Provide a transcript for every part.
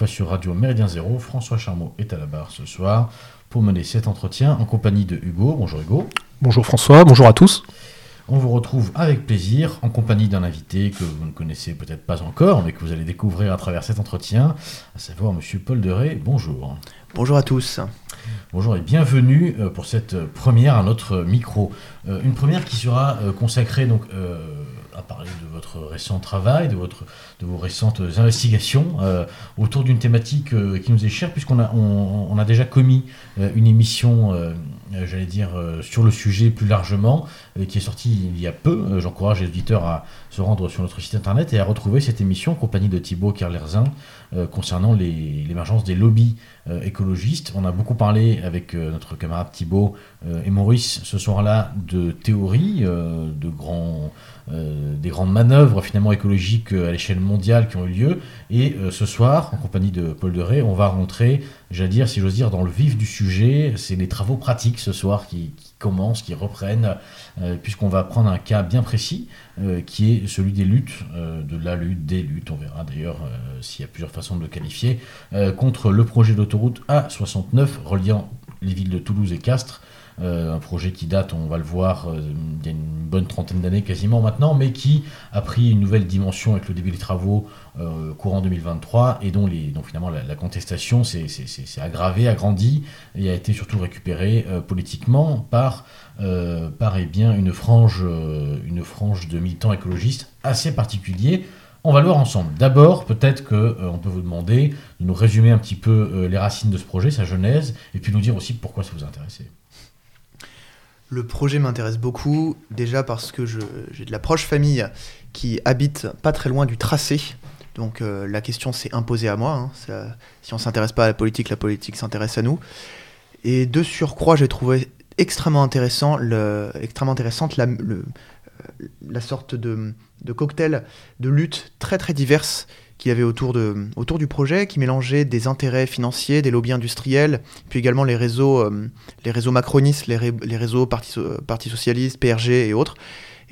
fois sur Radio Méridien Zéro. François Charmeau est à la barre ce soir pour mener cet entretien en compagnie de Hugo. Bonjour Hugo. Bonjour François, bonjour à tous. On vous retrouve avec plaisir en compagnie d'un invité que vous ne connaissez peut-être pas encore, mais que vous allez découvrir à travers cet entretien, à savoir Monsieur Paul Deré. Bonjour. Bonjour à tous. Bonjour et bienvenue euh, pour cette première à notre micro. Euh, une première qui sera euh, consacrée donc parler de votre récent travail, de, votre, de vos récentes investigations autour d'une thématique qui nous est chère puisqu'on a, on, a déjà commis une émission, j'allais dire, sur le sujet plus largement, qui est sortie il y a peu. J'encourage les auditeurs à se rendre sur notre site internet et à retrouver cette émission en compagnie de Thibaut Kerlerzin concernant l'émergence des lobbies écologistes. On a beaucoup parlé avec euh, notre camarade Thibault euh, et Maurice ce soir-là de théorie, euh, de grands, des grandes manœuvres finalement écologiques à l'échelle mondiale qui ont eu lieu. Et ce soir, en compagnie de Paul Deré, on va rentrer, j'allais dire, si j'ose dire, dans le vif du sujet. C'est les travaux pratiques ce soir qui, qui commencent, qui reprennent, puisqu'on va prendre un cas bien précis, qui est celui des luttes, de la lutte, des luttes, on verra d'ailleurs s'il y a plusieurs façons de le qualifier, contre le projet d'autoroute A69 reliant les villes de Toulouse et Castres. Euh, un projet qui date, on va le voir, euh, il bonne trentaine d'années quasiment maintenant, mais qui a pris une nouvelle dimension avec le début des travaux euh, courant 2023 et dont, les, donc finalement la, contestation s'est aggravée, agrandie et a été surtout récupérée politiquement par, par eh bien, une, frange, une frange de militants écologistes assez particuliers on va le voir ensemble. D'abord, peut-être qu'on peut vous demander de nous résumer un petit peu les racines de ce projet, sa genèse, et puis nous dire aussi pourquoi ça vous intéresse. Le projet m'intéresse beaucoup, déjà parce que j'ai de la proche famille qui habite pas très loin du tracé. Donc euh, la question s'est imposée à moi. Hein. si on s'intéresse pas à la politique, la politique s'intéresse à nous. Et de surcroît, j'ai trouvé extrêmement intéressant, extrêmement intéressante la, la sorte de, de cocktail de luttes très très diverses qu'il y avait autour, de, autour du projet, qui mélangeait des intérêts financiers, des lobbies industriels, puis également les réseaux, euh, les réseaux macronistes, les, réseaux Parti, Socialiste, PRG et autres.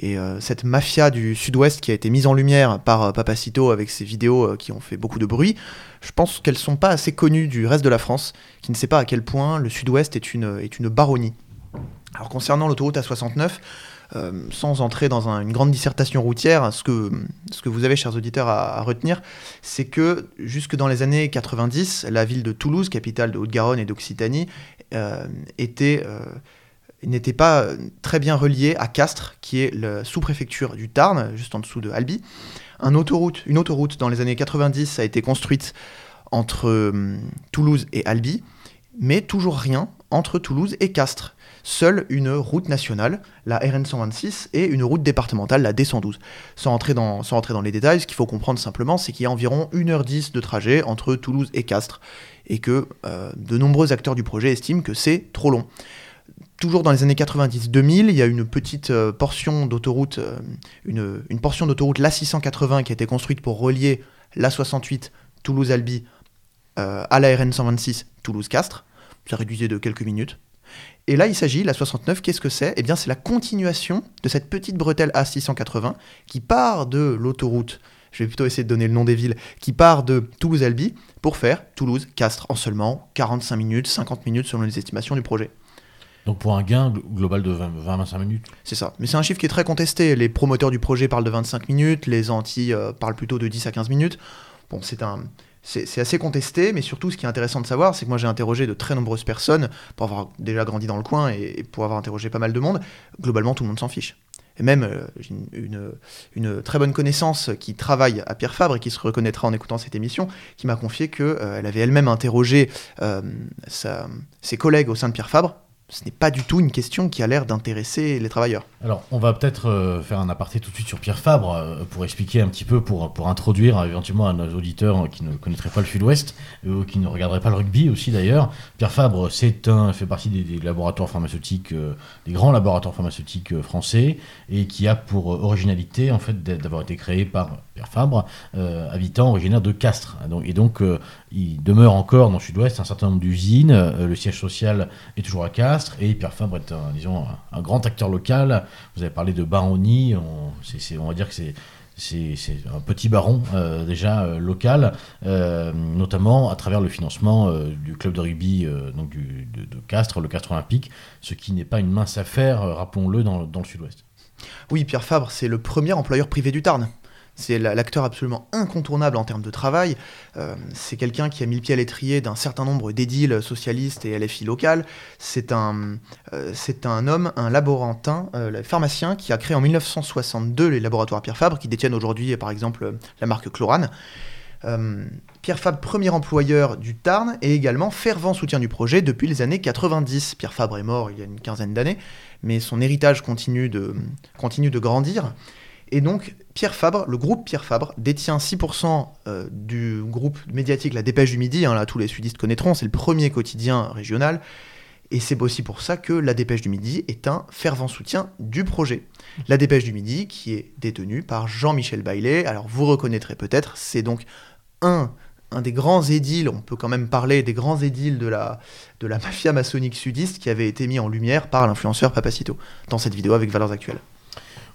Et euh, cette mafia du Sud-Ouest qui a été mise en lumière par euh, Papacito avec ses vidéos qui ont fait beaucoup de bruit, je pense qu'elles ne sont pas assez connues du reste de la France, qui ne sait pas à quel point le Sud-Ouest est une, est une baronnie. Alors concernant l'autoroute A69, euh, sans entrer dans une grande dissertation routière, ce que, vous avez, chers auditeurs, à, retenir, c'est que jusque dans les années 90, la ville de Toulouse, capitale de Haute-Garonne et d'Occitanie, euh, euh, n'était pas très bien reliée à Castres, qui est la sous-préfecture du Tarn, juste en dessous de Albi. Une autoroute dans les années 90 a été construite entre Toulouse et Albi, mais toujours rien entre Toulouse et Castres seule une route nationale, la RN 126, et une route départementale, la D112. Sans entrer dans, les détails, ce qu'il faut comprendre simplement, c'est qu'il y a environ 1h10 de trajet entre Toulouse et Castres, et que euh, de nombreux acteurs du projet estiment que c'est trop long. Toujours dans les années 90-2000, il y a une petite euh, portion d'autoroute, euh, une, portion d'autoroute l'A680 qui a été construite pour relier l'A68 Toulouse-Albi à la RN 126 Toulouse-Castres. Ça réduisait de quelques minutes. Et là, il s'agit, la 69, qu'est-ce que c'est? Eh bien, c'est la continuation de cette petite bretelle A680 qui part de l'autoroute, je vais plutôt essayer de donner le nom des villes, qui part de Toulouse-Albi pour faire Toulouse-Castres en seulement 45 minutes, 50 minutes selon les estimations du projet. Donc pour un gain global de 20-25 minutes C'est ça. Mais c'est un chiffre qui est très contesté. Les promoteurs du projet parlent de 25 minutes, les anti euh, parlent plutôt de 10 à 15 minutes. Bon, c'est un, c'est assez contesté, mais surtout, ce qui est intéressant de savoir, c'est que moi j'ai interrogé de très nombreuses personnes pour avoir déjà grandi dans le coin et, pour avoir interrogé pas mal de monde. Globalement, tout le monde s'en fiche. Et même, euh, une, très bonne connaissance qui travaille à Pierre Fabre et qui se reconnaîtra en écoutant cette émission, qui m'a confié qu'elle euh, avait elle-même interrogé euh, ses collègues au sein de Pierre Fabre ce n'est pas du tout une question qui a l'air d'intéresser les travailleurs. Alors, on va peut-être euh, faire un aparté tout de suite sur Pierre Fabre euh, pour expliquer un petit peu, pour, introduire éventuellement à nos auditeurs qui ne connaîtraient pas le Sud-Ouest, ou qui ne regarderaient pas le rugby aussi d'ailleurs. Pierre Fabre, c'est un, fait partie des, laboratoires pharmaceutiques, euh, des grands laboratoires pharmaceutiques français, et qui a pour originalité en fait d'avoir été créé par Pierre Fabre, habitant originaire de Castres. Et donc, il demeure encore dans le Sud-Ouest un certain nombre d'usines. le siège social est toujours à Castres et Pierre Fabre est un, disons, un, grand acteur local. Vous avez parlé de Baroni, on, va dire que c'est un petit baron déjà local, notamment à travers le financement du club de rugby donc de, Castres, le Castres Olympique, ce qui n'est pas une mince affaire, rappelons-le, dans le sud-ouest. Oui, Pierre Fabre, c'est le premier employeur privé du Tarn. C'est l'acteur absolument incontournable en termes de travail. Euh, c'est quelqu'un qui a mis le pied à l'étrier d'un certain nombre d'édiles socialistes et LFI locales. C'est un, euh, un homme, un laborantin, euh, pharmacien, qui a créé en 1962 les laboratoires Pierre Fabre, qui détiennent aujourd'hui, par exemple, la marque Chlorane. Pierre Fabre, premier employeur du Tarn, et également fervent soutien du projet depuis les années 90. Pierre Fabre est mort il y a une quinzaine d'années, mais son héritage continue de, continue de grandir. Et donc, Pierre Fabre, le groupe Pierre Fabre, détient 6% euh, du groupe médiatique La Dépêche du Midi, hein, là tous les sudistes connaîtront, c'est le premier quotidien régional, et c'est aussi pour ça que La Dépêche du Midi est un fervent soutien du projet. La Dépêche du Midi, qui est détenue par Jean-Michel Baillet, alors vous reconnaîtrez peut-être, c'est donc un, des grands édiles, on peut quand même parler des grands édiles de la, de la mafia maçonnique sudiste qui avait été mis en lumière par l'influenceur Papacito dans cette vidéo avec Valeurs Actuelles.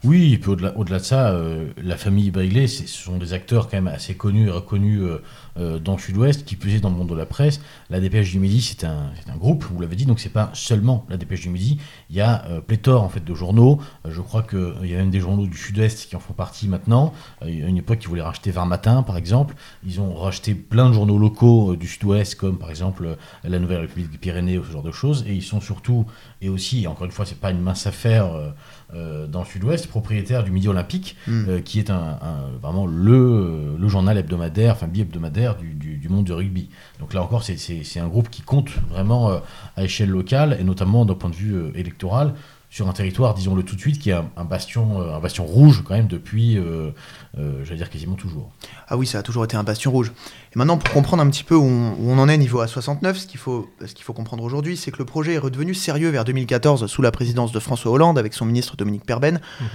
Oui, puis au-delà, de ça, euh, la famille Bailey, ce sont des acteurs quand même assez connus et reconnus euh, euh, dans le Sud-Ouest, qui plus dans le monde de la presse. La Dépêche du Midi, c'est un, groupe, vous l'avez dit, donc c'est pas seulement la Dépêche du Midi. Il y a pléthore en fait de journaux. je crois qu'il y a même des journaux du Sud-Est qui en font partie maintenant. il y a une époque, ils voulaient racheter Var Matin, par exemple. Ils ont racheté plein de journaux locaux du Sud-Ouest, comme par exemple la Nouvelle République des Pyrénées, ou ce genre de choses. Et ils sont surtout, et aussi, encore une fois, c'est pas une mince affaire euh, dans le sud-ouest, propriétaire du Midi Olympique, hmm. euh, qui est un, vraiment le, le, journal hebdomadaire, enfin bi-hebdomadaire du, du, monde du rugby. Donc là encore, c'est un groupe qui compte vraiment euh, à échelle locale, et notamment d'un point de vue électoral sur un territoire, disons-le tout de suite, qui est un, bastion, euh, un bastion rouge quand même depuis, euh, euh, j'allais dire quasiment toujours. Ah oui, ça a toujours été un bastion rouge. Et maintenant, pour comprendre un petit peu où on, en est niveau A69, ce qu'il faut, ce qu'il faut comprendre aujourd'hui, c'est que le projet est redevenu sérieux vers 2014 sous la présidence de François Hollande avec son ministre Dominique Perben. Mhm.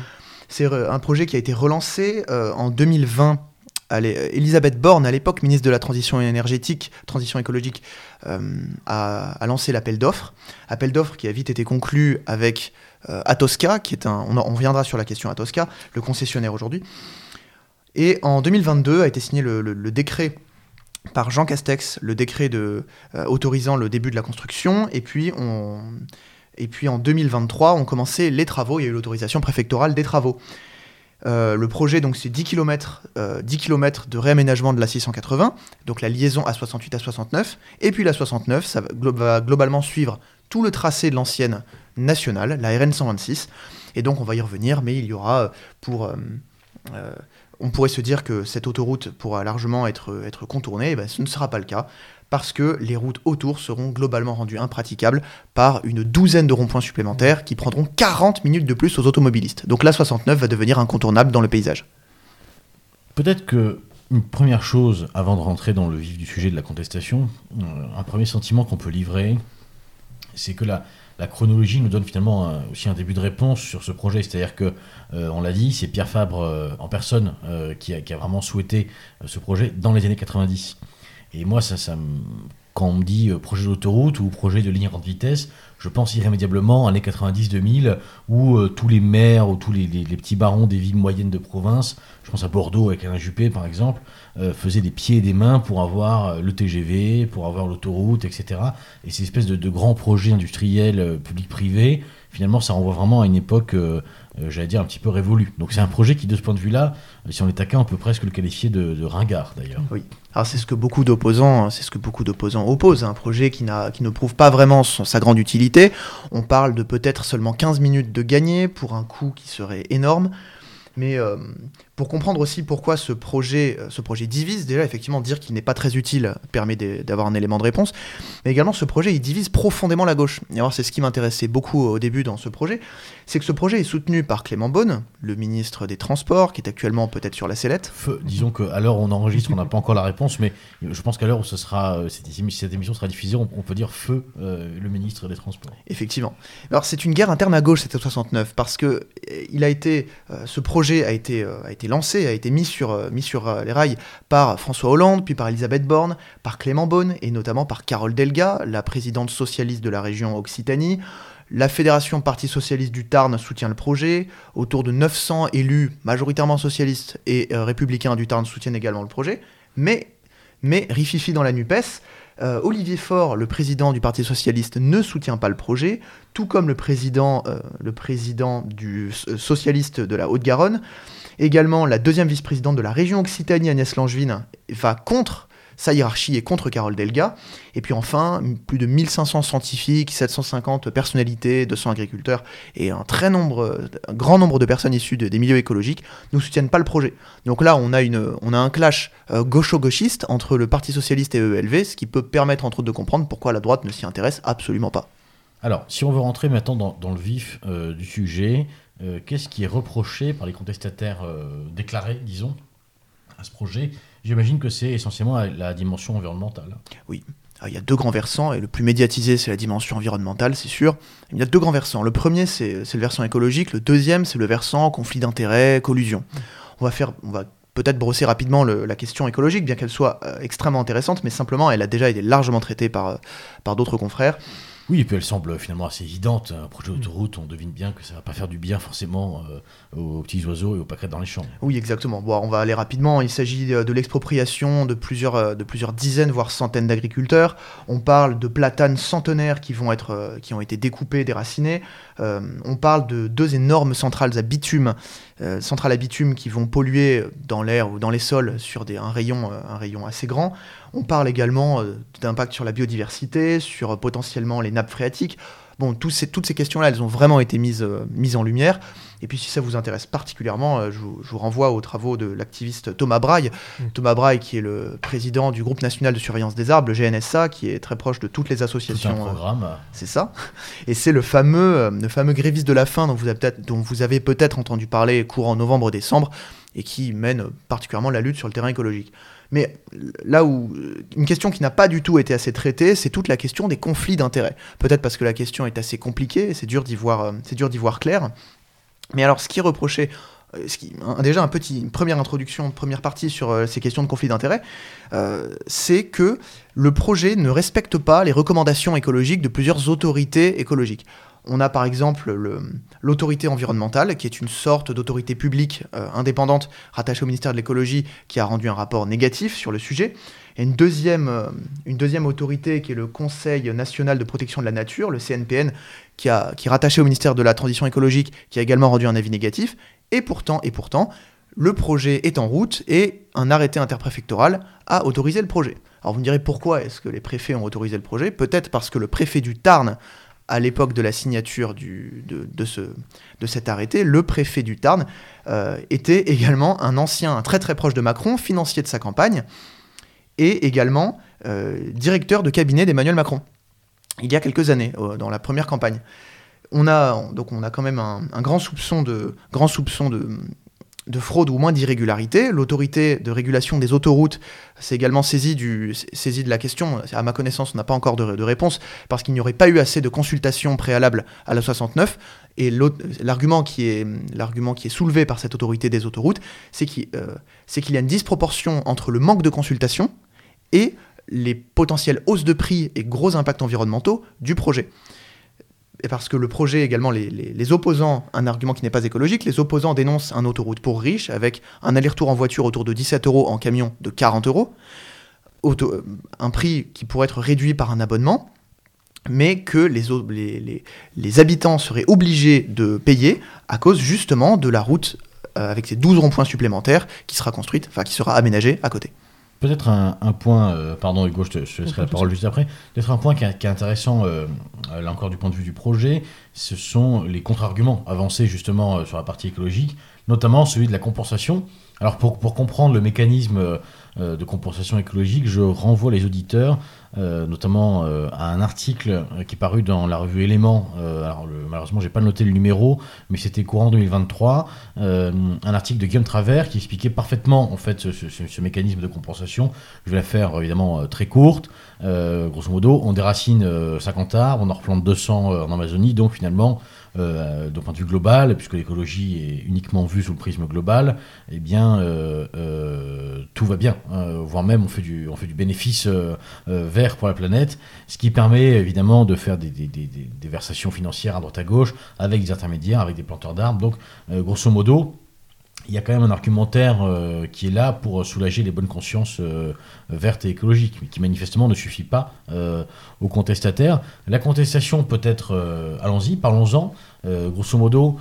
C'est un projet qui a été relancé en 2020 Elisabeth Borne, à l'époque ministre de la Transition énergétique, transition écologique, a, a, lancé l'appel d'offres. Appel d'offres qui a vite été conclu avec euh, Atosca, qui est un, on, on, viendra sur la question Atosca, le concessionnaire aujourd'hui. Et en 2022 a été signé le, décret par Jean Castex, le décret euh, autorisant le début de la construction, et puis, on, et puis en 2023 ont commencé les travaux, il y a eu l'autorisation préfectorale des travaux. Euh, le projet, donc, c'est 10 km, 10 km de réaménagement de la 680, donc la liaison A68 à 69, et puis la 69, ça va globalement suivre tout le tracé de l'ancienne nationale, la RN 126. Et donc on va y revenir, mais il y aura euh, pour... Euh, euh, on pourrait se dire que cette autoroute pourra largement être, être contournée, et ben, ce ne sera pas le cas, parce que les routes autour seront globalement rendues impraticables par une douzaine de ronds-points supplémentaires qui prendront 40 minutes de plus aux automobilistes. Donc la 69 va devenir incontournable dans le paysage. Peut-être que une première chose, avant de rentrer dans le vif du sujet de la contestation, un premier sentiment qu'on peut livrer, c'est que la, chronologie nous donne finalement aussi un début de réponse sur ce projet. C'est-à-dire que, euh, on l'a dit, c'est Pierre Fabre euh, en personne euh, qui, a, vraiment souhaité ce projet dans les années 90. Et moi, ça, ça quand on me dit projet d'autoroute ou projet de ligne à grande vitesse, je pense irrémédiablement à années 90-2000 où tous les maires ou tous les, petits barons des villes moyennes de province, je pense à Bordeaux avec Alain Juppé par exemple, faisaient des pieds et des mains pour avoir le TGV, pour avoir l'autoroute, etc. Et ces espèces de, grands projets industriels publics-privés, finalement, ça renvoie vraiment à une époque, j'allais dire, un petit peu révolue. Donc c'est un projet qui, de ce point de vue-là, si on est taquin, on peut presque le qualifier de, ringard d'ailleurs. Oui. Alors c'est ce que beaucoup d'opposants, c'est ce que beaucoup d'opposants opposent, un projet qui, ne prouve pas vraiment sa grande utilité. On parle de peut-être seulement 15 minutes de gagné pour un coût qui serait énorme. Mais euh, pour comprendre aussi pourquoi ce projet, euh, ce projet divise, déjà effectivement dire qu'il n'est pas très utile permet d'avoir un élément de réponse, mais également ce projet il divise profondément la gauche. Et alors c'est ce qui m'intéressait beaucoup au début dans ce projet, c'est que ce projet est soutenu par Clément Beaune, le ministre des Transports, qui est actuellement peut-être sur la sellette. disons qu'à l'heure où on enregistre, on n'a pas encore la réponse, mais je pense qu'à l'heure où ce sera, euh, cette, émission sera diffusée, on, peut dire feu le ministre des Transports. Effectivement. Alors c'est une guerre interne à gauche, cette 69, parce que il a été, ce projet a été, euh, a été lancé, a été mis sur, euh, euh, les rails par François Hollande, puis par Elisabeth Borne, par Clément Beaune et notamment par Carole Delga, la présidente socialiste de la région Occitanie, La Fédération Parti Socialiste du Tarn soutient le projet. Autour de 900 élus, majoritairement socialistes et euh, républicains du Tarn, soutiennent également le projet. Mais, mais rififi dans la NUPES, Olivier Faure, le président du Parti Socialiste, ne soutient pas le projet, tout comme président, le président du Socialiste de la Haute-Garonne. Également, la deuxième vice-présidente de la région Occitanie, Agnès Langevin, va contre sa hiérarchie est contre Carole Delga. Et puis enfin, plus de 1500 scientifiques, 750 personnalités, 200 agriculteurs et un très nombre, un grand nombre de personnes issues des milieux écologiques ne soutiennent pas le projet. Donc là, on a, un clash euh, gaucho-gauchiste entre le Parti socialiste et EELV, ce qui peut permettre entre autres de comprendre pourquoi la droite ne s'y intéresse absolument pas. Alors, si on veut rentrer maintenant dans, le vif euh, du sujet, euh, qu'est-ce qui est reproché par les contestataires déclarés, disons, à ce projet? J'imagine que c'est essentiellement la dimension environnementale. Oui. Il y a deux grands versants, et le plus médiatisé, c'est la dimension environnementale, c'est sûr. Il y a deux grands versants. Le premier, c'est le versant écologique. Le deuxième, c'est le versant conflit d'intérêts, collusion. On va va peut-être brosser rapidement la question écologique, bien qu'elle soit euh, extrêmement intéressante, mais simplement, elle a déjà été largement traitée par, euh, par d'autres confrères. Oui, et puis elle semble finalement assez évidente. Un projet d'autoroute, on devine bien que ça va pas faire du bien forcément euh, aux petits oiseaux et aux pâquerettes dans les champs. Oui, exactement. Bon, on va aller rapidement. Il s'agit de l'expropriation de plusieurs, euh, de plusieurs dizaines, voire centaines d'agriculteurs. On parle de platanes centenaires qui, vont être, euh, qui ont été découpés, déracinés. on parle de deux énormes centrales à bitume, centrales à bitume qui vont polluer dans l'air ou dans les sols sur des, un, rayon, un rayon assez grand. On parle également euh, d'impact sur la biodiversité, sur euh, potentiellement les nappes phréatiques. Bon, toutes ces questions-là, elles ont vraiment été mises, euh, mises en lumière. Et puis si ça vous intéresse particulièrement, je vous, renvoie aux travaux de l'activiste Thomas Braille. Mm. Thomas Braille qui est le président du groupe national de surveillance des arbres, le GNSA, qui est très proche de toutes les associations. C'est un programme. c'est ça. Et c'est le fameux, le fameux gréviste de la faim dont vous avez peut-être, dont vous avez peut-être entendu parler courant novembre-décembre et qui mène particulièrement la lutte sur le terrain écologique. Mais là où une question qui n'a pas du tout été assez traitée, c'est toute la question des conflits d'intérêts. Peut-être parce que la question est assez compliquée, c'est dur d'y voir, euh, c'est dur d'y voir clair. Mais alors, ce qui reproché, euh, ce déjà un petit, une première introduction, une première partie sur euh, ces questions de conflits d'intérêts, c'est que le projet ne respecte pas les recommandations écologiques de plusieurs autorités écologiques. On a par exemple l'autorité environnementale, qui est une sorte d'autorité publique euh, indépendante rattachée au ministère de l'écologie, qui a rendu un rapport négatif sur le sujet. Et une deuxième, euh, autorité, qui est le Conseil national de protection de la nature, le CNPN, qui est rattaché au ministère de la transition écologique, qui a également rendu un avis négatif. Et pourtant, et pourtant, le projet est en route et un arrêté interpréfectoral a autorisé le projet. Alors vous me direz pourquoi est-ce que les préfets ont autorisé le projet? Peut-être parce que le préfet du Tarn à l'époque de la signature de, ce, de cet arrêté, le préfet du Tarn euh, était également un ancien, un très très proche de Macron, financier de sa campagne, et également euh, directeur de cabinet d'Emmanuel Macron, il y a quelques années, dans la première campagne. On a, donc on a quand même un, grand soupçon de, de fraude ou moins d'irrégularité. L'autorité de régulation des autoroutes s'est également saisie, de la question. À ma connaissance, on n'a pas encore de, réponse parce qu'il n'y aurait pas eu assez de consultations préalables à la 69. Et l'argument qui, est, qui est soulevé par cette autorité des autoroutes, c'est qu'il euh, y a une disproportion entre le manque de consultation et les potentielles hausses de prix et gros impacts environnementaux du projet et parce que le projet également, les, opposants, un argument qui n'est pas écologique, les opposants dénoncent un autoroute pour riches avec un aller-retour en voiture autour de 17 euros, en camion de 40 euros, euh, un prix qui pourrait être réduit par un abonnement, mais que les, habitants seraient obligés de payer à cause justement de la route euh, avec ses 12 ronds-points supplémentaires qui sera construite, enfin qui sera aménagée à côté. Peut-être un, point, euh, pardon Hugo, je te, laisserai la parole juste après, peut-être un point qui, est intéressant, euh, là encore du point de vue du projet, ce sont les contre-arguments avancés justement euh, sur la partie écologique, notamment celui de la compensation. Alors pour, pour comprendre le mécanisme de compensation écologique, je renvoie les auditeurs euh, notamment euh, à un article euh, qui est paru dans la revue Éléments. alors, le, malheureusement, j'ai pas noté le numéro, mais c'était courant 2023. un article de Guillaume Travers qui expliquait parfaitement en fait ce, mécanisme de compensation. Je vais la faire évidemment très courte. grosso modo, on déracine 50 arbres, on en replante 200 en Amazonie, donc finalement euh, d'un point de vue global, puisque l'écologie est uniquement vue sous le prisme global, eh bien, tout va bien, voire même on fait du, on bénéfice vert pour la planète, ce qui permet évidemment de faire des, versations financières à droite à gauche avec des intermédiaires, avec des planteurs d'arbres. Donc, grosso modo, il y a quand même un argumentaire euh, qui est là pour soulager les bonnes consciences euh, vertes et écologiques, mais qui manifestement ne suffit pas euh, aux contestataires. La contestation peut être, allons-y, parlons-en. grosso modo,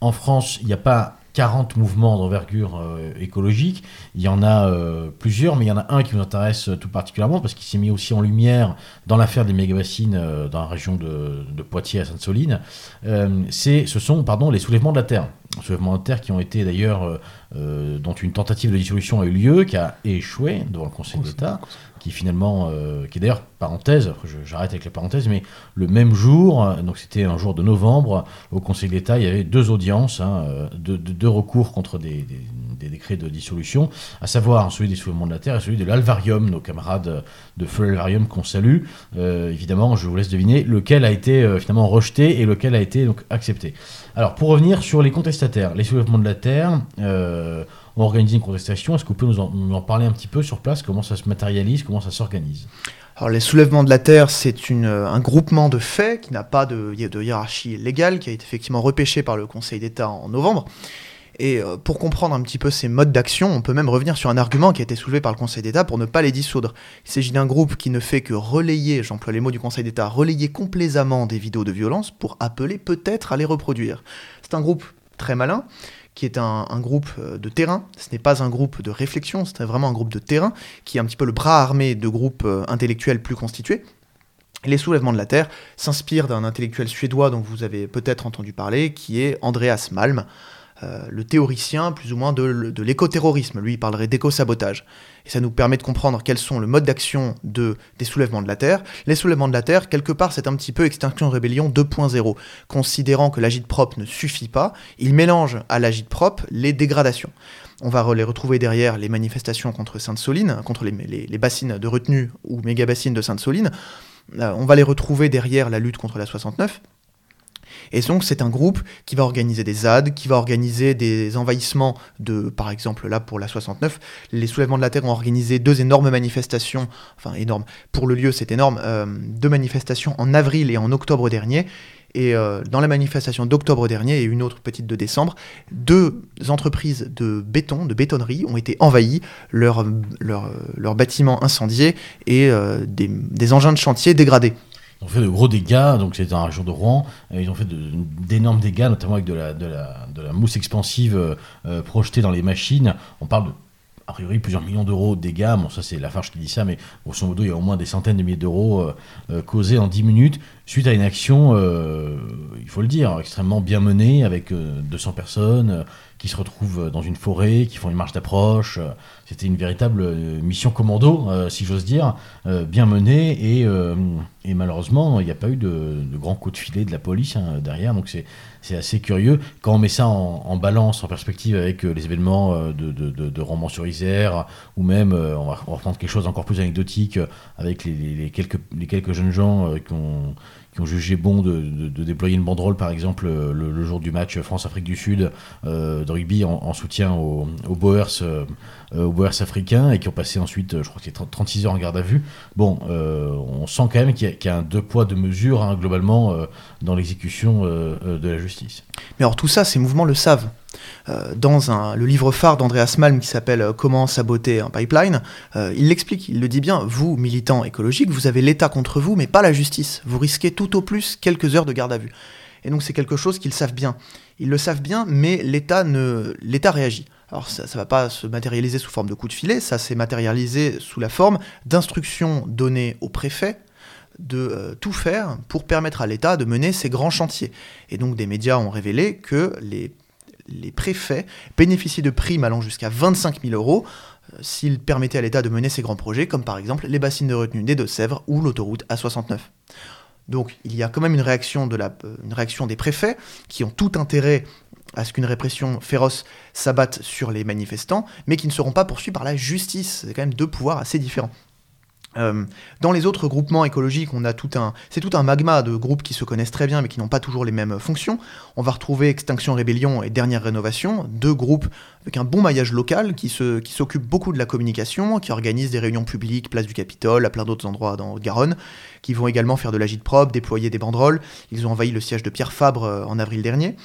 en France, il n'y a pas 40 mouvements d'envergure écologique. Il y en a plusieurs, mais il y en a un qui nous intéresse tout particulièrement parce qu'il s'est mis aussi en lumière dans l'affaire des mégabassines dans la région de, Poitiers à Sainte-Soline. ce sont pardon, les soulèvements de la Terre soulèvements de terre qui ont été d'ailleurs, euh, euh, dont une tentative de dissolution a eu lieu, qui a échoué devant le Conseil d'État, qui finalement, euh, qui d'ailleurs, parenthèse, j'arrête avec les parenthèses, mais le même jour, donc c'était un jour de novembre, au Conseil d'État, il y avait deux audiences, hein, deux, recours contre des, décrets de dissolution, à savoir celui des soulèvements de la terre et celui de l'Alvarium, nos camarades de Feu l'Alvarium qu'on salue. évidemment, je vous laisse deviner lequel a été finalement rejeté et lequel a été donc accepté. Alors, pour revenir sur les contestataires, les soulèvements de la Terre euh, ont organisé une contestation. Est-ce que vous pouvez nous en, parler un petit peu sur place? Comment ça se matérialise? Comment ça s'organise? Alors, les soulèvements de la Terre, c'est un groupement de faits qui n'a pas de, de, hiérarchie légale, qui a été effectivement repêché par le Conseil d'État en novembre, et euh, pour comprendre un petit peu ces modes d'action, on peut même revenir sur un argument qui a été soulevé par le Conseil d'État pour ne pas les dissoudre. Il s'agit d'un groupe qui ne fait que relayer, j'emploie les mots du Conseil d'État, relayer complaisamment des vidéos de violence pour appeler peut-être à les reproduire. C'est un groupe très malin qui est un, groupe euh, de terrain, ce n'est pas un groupe de réflexion, c'est vraiment un groupe de terrain, qui est un petit peu le bras armé de groupes euh, intellectuels plus constitués. Les soulèvements de la Terre s'inspirent d'un intellectuel suédois dont vous avez peut-être entendu parler, qui est Andreas Malm, le théoricien plus ou moins de, de l'écoterrorisme. Lui, il parlerait d'éco-sabotage. Et ça nous permet de comprendre quels sont le mode d'action de, des soulèvements de la Terre. Les soulèvements de la Terre, quelque part, c'est un petit peu Extinction Rébellion 2.0. Considérant que l'agite propre ne suffit pas, il mélange à l'agite propre les dégradations. On va les retrouver derrière les manifestations contre Sainte-Soline, contre les, bassines de retenue ou méga-bassines de Sainte-Soline. Euh, on va les retrouver derrière la lutte contre la 69. Et donc c'est un groupe qui va organiser des ZAD, qui va organiser des envahissements de, par exemple là pour la 69, les soulèvements de la Terre ont organisé deux énormes manifestations, enfin énormes, pour le lieu c'est énorme, euh, deux manifestations en avril et en octobre dernier. Et euh, dans la manifestation d'octobre dernier et une autre petite de décembre, deux entreprises de béton, de bétonnerie, ont été envahies, leurs leur, bâtiments incendiés et euh, des engins de chantier dégradés. Ont fait de gros dégâts, donc c'était dans la région de Rouen. Ils ont fait d'énormes dégâts, notamment avec de la, mousse expansive euh, euh, projetée dans les machines. On parle de a priori plusieurs millions d'euros de dégâts. Bon, ça c'est la Lafarge qui dit ça, mais grosso modo, il y a au moins des centaines de milliers d'euros euh, causés en 10 minutes suite à une action, il faut le dire, extrêmement bien menée avec 200 personnes qui se retrouvent dans une forêt, qui font une marche d'approche. C'était une véritable mission commando, si j'ose dire, bien menée et et malheureusement, il n'y a pas eu de, de grands coups de filet de la police hein, derrière, donc c'est assez curieux. Quand on met ça en, balance, en perspective avec euh, les événements euh, de, de, de, Romans-sur-Isère, ou même, euh, on, va, reprendre quelque chose encore plus anecdotique, avec les, les, quelques, les quelques jeunes gens qui ont qui ont jugé bon de, déployer une banderole, par exemple, le, jour du match France-Afrique du Sud euh, de rugby en, soutien aux, aux Boers, euh, aux Boers africains et qui ont passé ensuite, je crois que c'est 36 heures en garde à vue. Bon, euh, on sent quand même qu'il y, a un deux poids, deux mesures, hein, globalement, dans l'exécution de la justice. Mais alors tout ça, ces mouvements le savent. Euh, dans le livre phare d'Andreas Malm qui s'appelle euh, Comment saboter un pipeline, euh, il l'explique, il le dit bien, vous, militants écologiques, vous avez l'État contre vous, mais pas la justice. Vous risquez tout au plus quelques heures de garde à vue. Et donc c'est quelque chose qu'ils savent bien. Ils le savent bien, mais l'État l'État réagit. Alors ça ne va pas se matérialiser sous forme de coup de filet, ça s'est matérialisé sous la forme d'instructions données au préfet de tout faire pour permettre à l'État de mener ses grands chantiers. Et donc des médias ont révélé que les les préfets bénéficient de primes allant jusqu'à 25 000 euros euh, s'ils permettaient à l'État de mener ces grands projets, comme par exemple les bassines de retenue des Deux-Sèvres ou l'autoroute A69. Donc il y a quand même une réaction, euh, une réaction des préfets qui ont tout intérêt à ce qu'une répression féroce s'abatte sur les manifestants, mais qui ne seront pas poursuivis par la justice. C'est quand même deux pouvoirs assez différents. Euh, dans les autres groupements écologiques, on a tout un, c'est tout un magma de groupes qui se connaissent très bien mais qui n'ont pas toujours les mêmes fonctions. On va retrouver Extinction Rébellion et Dernière Rénovation, deux groupes avec un bon maillage local qui, se, qui s'occupent beaucoup de la communication, qui organisent des réunions publiques, place du Capitole, à plein d'autres endroits dans Haute-Garonne, qui vont également faire de l'agite propre, déployer des banderoles. Ils ont envahi le siège de Pierre Fabre euh, en avril dernier.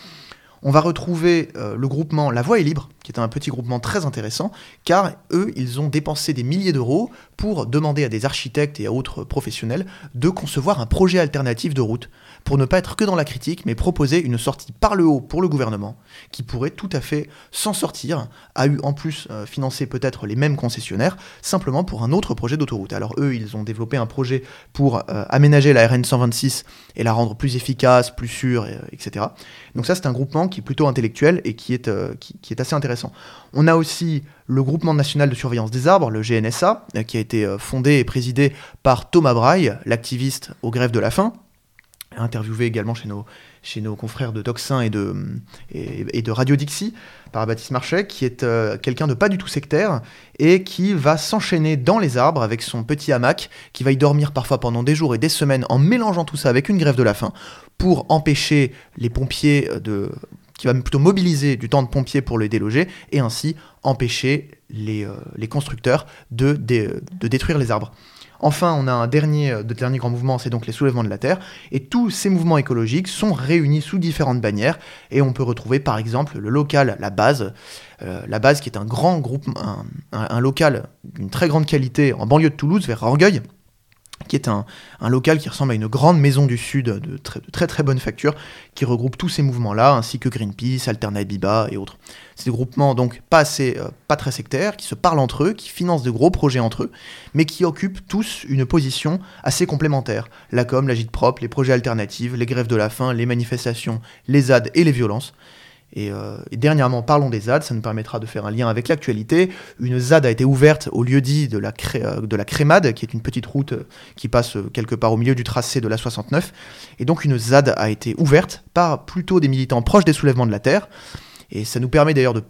On va retrouver euh, le groupement La Voix est libre, qui est un petit groupement très intéressant, car eux, ils ont dépensé des milliers d'euros pour demander à des architectes et à autres professionnels de concevoir un projet alternatif de route pour ne pas être que dans la critique, mais proposer une sortie par le haut pour le gouvernement, qui pourrait tout à fait s'en sortir, a eu en plus euh, financé peut-être les mêmes concessionnaires, simplement pour un autre projet d'autoroute. Alors eux, ils ont développé un projet pour euh, aménager la RN 126 et la rendre plus efficace, plus sûre, etc. Euh, Donc ça, c'est un groupement qui est plutôt intellectuel et qui est, qui, qui est assez intéressant. On a aussi le groupement national de surveillance des arbres, le GNSA, qui a été fondé et présidé par Thomas Braille, l'activiste aux grèves de la faim, interviewé également chez nos, confrères de Toxin et de, et, de Radio Dixie par Baptiste Marchais, qui est euh, quelqu'un de pas du tout sectaire et qui va s'enchaîner dans les arbres avec son petit hamac, qui va y dormir parfois pendant des jours et des semaines en mélangeant tout ça avec une grève de la faim pour empêcher les pompiers de qui va plutôt mobiliser du temps de pompiers pour le déloger et ainsi empêcher les, euh, les constructeurs de, détruire les arbres. Enfin, on a un dernier, euh, grand mouvement, c'est donc les soulèvements de la Terre. Et tous ces mouvements écologiques sont réunis sous différentes bannières. Et on peut retrouver par exemple le local, la base. Euh, la base qui est un grand groupe, un local d'une très grande qualité en banlieue de Toulouse, vers Orgueil qui est un, local qui ressemble à une grande maison du Sud de très, très bonne facture, qui regroupe tous ces mouvements-là, ainsi que Greenpeace, Alternativa et autres. C'est des groupements donc pas, assez, euh, pas très sectaires, qui se parlent entre eux, qui financent de gros projets entre eux, mais qui occupent tous une position assez complémentaire. La com, la gîte propre, les projets alternatifs, les grèves de la faim, les manifestations, les ZAD et les violences. Euh, et, dernièrement, parlons des ZAD, ça nous permettra de faire un lien avec l'actualité. Une ZAD a été ouverte au lieu dit de la, euh, de la Crémade, qui est une petite route euh, qui passe quelque part au milieu du tracé de la 69. Et donc une ZAD a été ouverte par plutôt des militants proches des soulèvements de la Terre. Et ça nous permet d'ailleurs de,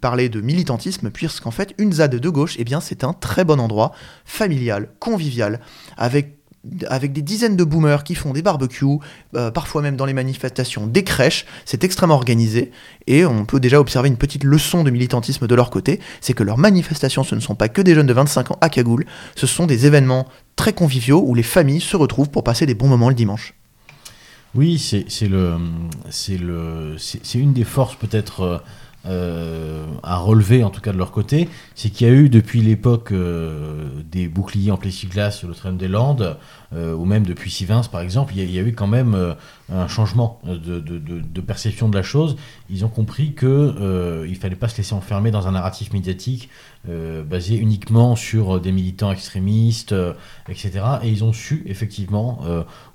parler de militantisme, puisqu'en fait, une ZAD de gauche, eh bien, c'est un très bon endroit, familial, convivial, avec avec des dizaines de boomers qui font des barbecues, euh, parfois même dans les manifestations, des crèches. C'est extrêmement organisé et on peut déjà observer une petite leçon de militantisme de leur côté. C'est que leurs manifestations, ce ne sont pas que des jeunes de 25 ans à cagoule, ce sont des événements très conviviaux où les familles se retrouvent pour passer des bons moments le dimanche. Oui, c'est une des forces peut-être. Euh, à relever en tout cas de leur côté, c'est qu'il y a eu depuis l'époque euh, des boucliers en plexiglas sur le train des Landes, euh, ou même depuis Sivins par exemple, il y, a, eu quand même un changement de, perception de la chose. Ils ont compris qu'il ne fallait pas se laisser enfermer dans un narratif médiatique basé uniquement sur des militants extrémistes, etc. Et ils ont su effectivement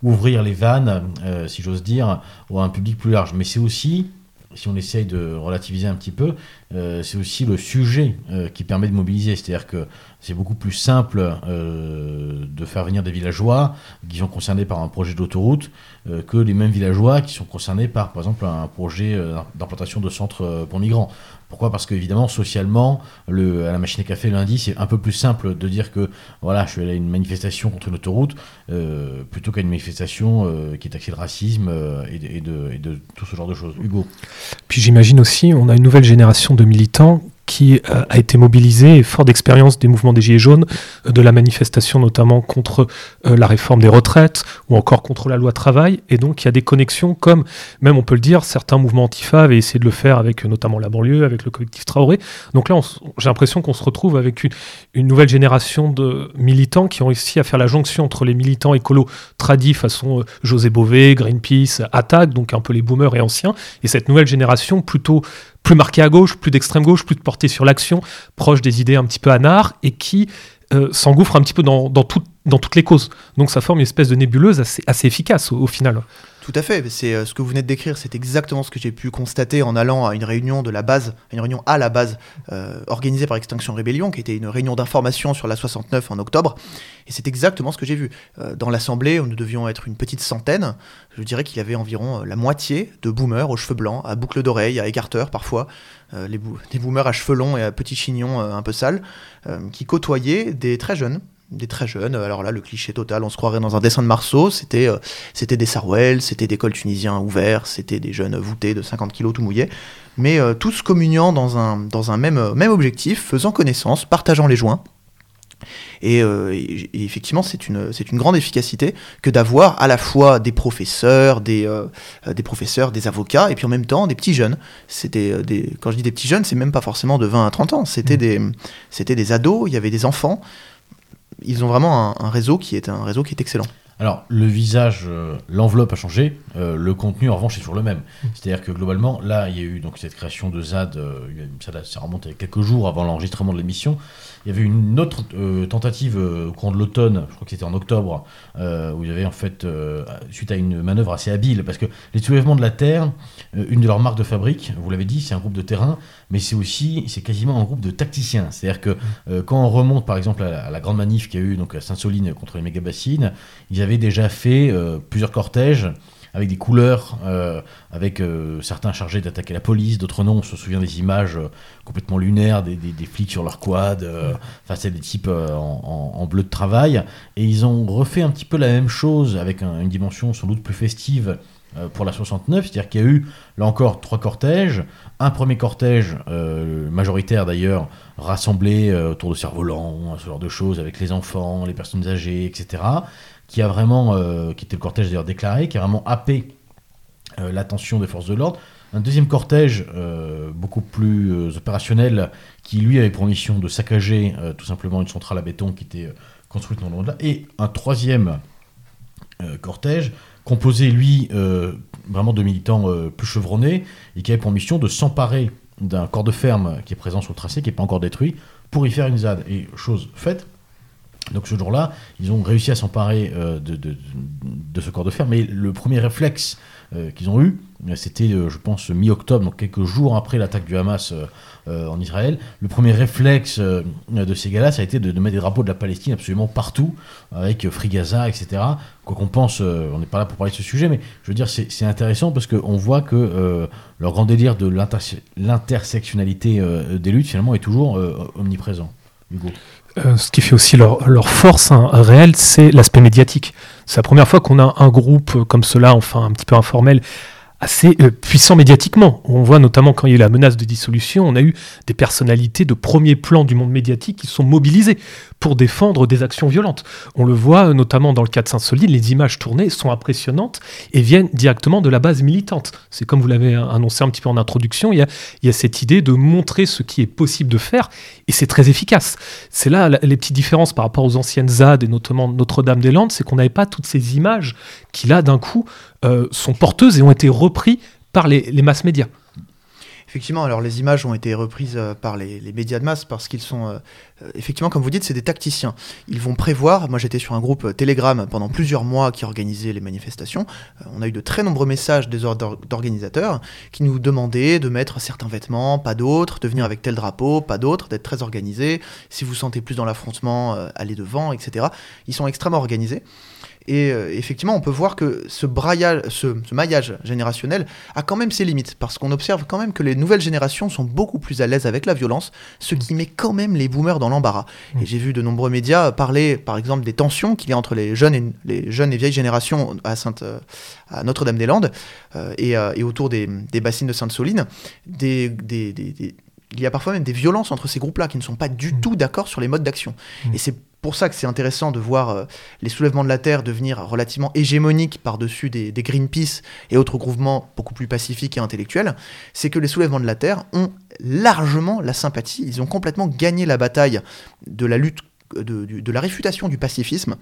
ouvrir les vannes, si j'ose dire, à un public plus large. Mais c'est aussi si on essaye de relativiser un petit peu, euh, c'est aussi le sujet euh, qui permet de mobiliser. C'est-à-dire que c'est beaucoup plus simple euh, de faire venir des villageois qui sont concernés par un projet d'autoroute que les mêmes villageois qui sont concernés par, par exemple, un projet d'implantation de centres pour migrants. Pourquoi? Parce qu'évidemment, socialement, le, à la machine à café lundi, c'est un peu plus simple de dire que voilà, je suis allé à une manifestation contre une autoroute euh, plutôt qu'à une manifestation euh, qui est racisme euh, de, et, de, tout ce genre de choses. Hugo Puis j'imagine aussi, on a une nouvelle génération de militants qui euh, a été mobilisé, fort d'expérience des mouvements des Gilets jaunes, euh, de la manifestation notamment contre euh, la réforme des retraites ou encore contre la loi travail. Et donc il y a des connexions comme, même on peut le dire, certains mouvements antifa avaient essayé de le faire avec notamment la banlieue, avec le collectif Traoré. Donc là, j'ai l'impression qu'on se retrouve avec une, une, nouvelle génération de militants qui ont réussi à faire la jonction entre les militants écolos tradis façon José Bové, Greenpeace, Attaque, donc un peu les boomers et anciens, et cette nouvelle génération plutôt plus marqué à gauche, plus d'extrême gauche, plus de portée sur l'action, proche des idées un petit peu anards, et qui euh, s'engouffre un petit peu dans, toutes les causes. Donc ça forme une espèce de nébuleuse assez efficace au final. Tout à fait. C'est euh, ce que vous venez de décrire, c'est exactement ce que j'ai pu constater en allant à une réunion de la base, une réunion à la base euh, organisée par Extinction Rébellion, qui était une réunion d'information sur la 69 en octobre. Et c'est exactement ce que j'ai vu. Euh, dans l'assemblée, où nous devions être une petite centaine, je dirais qu'il y avait environ la moitié de boomers aux cheveux blancs, à boucles d'oreilles, à écarteurs parfois, des boomers à cheveux longs et à petits chignons un peu sales, qui côtoyaient des très jeunes des très jeunes. Alors là, le cliché total, on se croirait dans un dessin de Marceau. C'était euh, c'était des Sarwell, c'était des cols tunisiens ouverts, c'était des jeunes voûtés de 50 kilos tout mouillés. Mais euh, tous communiant dans un, dans un même, même objectif, faisant connaissance, partageant les joints. Et, euh, et- effectivement, c'est une, c'est une grande efficacité que d'avoir à la fois des professeurs, des, euh, des professeurs, des avocats, et puis en même temps des petits jeunes. C'était euh, des, quand je dis des petits jeunes, c'est même pas forcément de 20 à 30 ans. C'était des, c'était des ados, il y avait des enfants. Ils ont vraiment un, un réseau qui est un réseau qui est excellent. Alors, le visage, euh, l'enveloppe a changé, euh, le contenu, en revanche, est toujours le même. C'est-à-dire que globalement, là, il y a eu donc cette création de ZAD, euh, ça, remonte à quelques jours avant l'enregistrement de l'émission. Il y avait une autre tentative au cours de l'automne, je crois que c'était en octobre, où il y avait en fait, suite à une manœuvre assez habile, parce que les soulèvements de la Terre, une de leurs marques de fabrique, vous l'avez dit, c'est un groupe de terrain, mais c'est aussi, c'est quasiment un groupe de tacticiens. C'est-à-dire que euh, quand on remonte par exemple à la, à la grande manif qu'il y a eu donc à Sainte-Soline contre les méga-bassines, ils avaient déjà fait euh, plusieurs cortèges avec des couleurs, euh, avec euh, certains chargés d'attaquer la police, d'autres non. On se souvient des images euh, complètement lunaires, des, des- des flics sur leur quad, enfin c'est des types en, en- en bleu de travail. Et ils ont refait un petit peu la même chose avec un- une dimension sans doute plus festive pour la 69, c'est-à-dire qu'il y a eu là encore trois cortèges, un premier cortège euh, majoritaire d'ailleurs rassemblé euh, autour de cerfs-volants, ce genre de choses avec les enfants, les personnes âgées, etc. Qui a vraiment, euh, était le cortège d'ailleurs déclaré, qui a vraiment happé l'attention des forces de l'ordre. Un deuxième cortège beaucoup plus opérationnel qui lui avait pour mission de saccager tout simplement une centrale à béton qui était construite non loin de là. Et un troisième cortège composé lui euh, vraiment de militants euh, plus chevronnés et qui avait pour mission de s'emparer d'un corps de ferme qui est présent sur le tracé, qui n'est pas encore détruit, pour y faire une ZAD. Et chose faite, donc ce jour-là, ils ont réussi à s'emparer euh, de, de- de ce corps de ferme. Mais le premier réflexe euh, qu'ils ont eu, euh, c'était, euh, je pense, mi-octobre, donc quelques jours après l'attaque du Hamas euh, euh, en Israël. Le premier réflexe de ces gars-là, ça a été de, de mettre des drapeaux de la Palestine absolument partout, avec Free Gaza, etc. Quoi qu'on pense, on n'est pas là pour parler de ce sujet, mais je veux dire, c'est intéressant parce qu'on voit que leur grand délire de l'interse- l'intersectionnalité des luttes, finalement, est toujours omniprésent. Hugo. Euh, ce qui fait aussi leur, leur force hein, réelle, c'est l'aspect médiatique. C'est la première fois qu'on a un groupe comme cela, enfin un petit peu informel, assez euh, puissant médiatiquement. On voit notamment quand il y a eu la menace de dissolution, on a eu des personnalités de premier plan du monde médiatique qui sont mobilisées pour défendre des actions violentes. On le voit euh, notamment dans le cas de Saint-Solide, les images tournées sont impressionnantes et viennent directement de la base militante. C'est comme vous l'avez euh, annoncé un petit peu en introduction, il y, a, cette idée de montrer ce qui est possible de faire et c'est très efficace. C'est là les petites différences par rapport aux anciennes ZAD et notamment Notre-Dame-des-Landes, c'est qu'on n'avait pas toutes ces images qui là d'un coup euh, sont porteuses et ont été reprises par les, les masses médias. Effectivement, alors les images ont été reprises euh, par les, les médias de masse parce qu'ils sont, euh, effectivement, comme vous dites, c'est des tacticiens. Ils vont prévoir. Moi, j'étais sur un groupe Telegram pendant plusieurs mois qui organisait les manifestations. On a eu de très nombreux messages des ordres d'organisateurs qui nous demandaient de mettre certains vêtements, pas d'autres, de venir avec tel drapeau, pas d'autres, d'être très organisés. Si vous sentez plus dans l'affrontement, allez devant, etc. Ils sont extrêmement organisés. Et euh, effectivement, on peut voir que ce, braillage, ce, ce maillage générationnel a quand même ses limites, parce qu'on observe quand même que les nouvelles générations sont beaucoup plus à l'aise avec la violence, ce qui met quand même les boomers dans l'embarras. Et j'ai vu de nombreux médias parler, par exemple, des tensions qu'il y a entre les jeunes et, les jeunes et vieilles générations à, Sainte, euh, à Notre-Dame-des-Landes euh, et, euh, et autour des, des bassines de Sainte-Soline. Des, des- des- des- il y a parfois même des violences entre ces groupes-là qui ne sont pas du Mm. tout d'accord sur les modes d'action. Mm. Et c'est pour ça que c'est intéressant de voir euh, les soulèvements de la Terre devenir relativement hégémoniques par-dessus des, des Greenpeace et autres mouvements beaucoup plus pacifiques et intellectuels, c'est que les soulèvements de la Terre ont largement la sympathie, ils ont complètement gagné la bataille de la lutte, de, du- de la réfutation du pacifisme.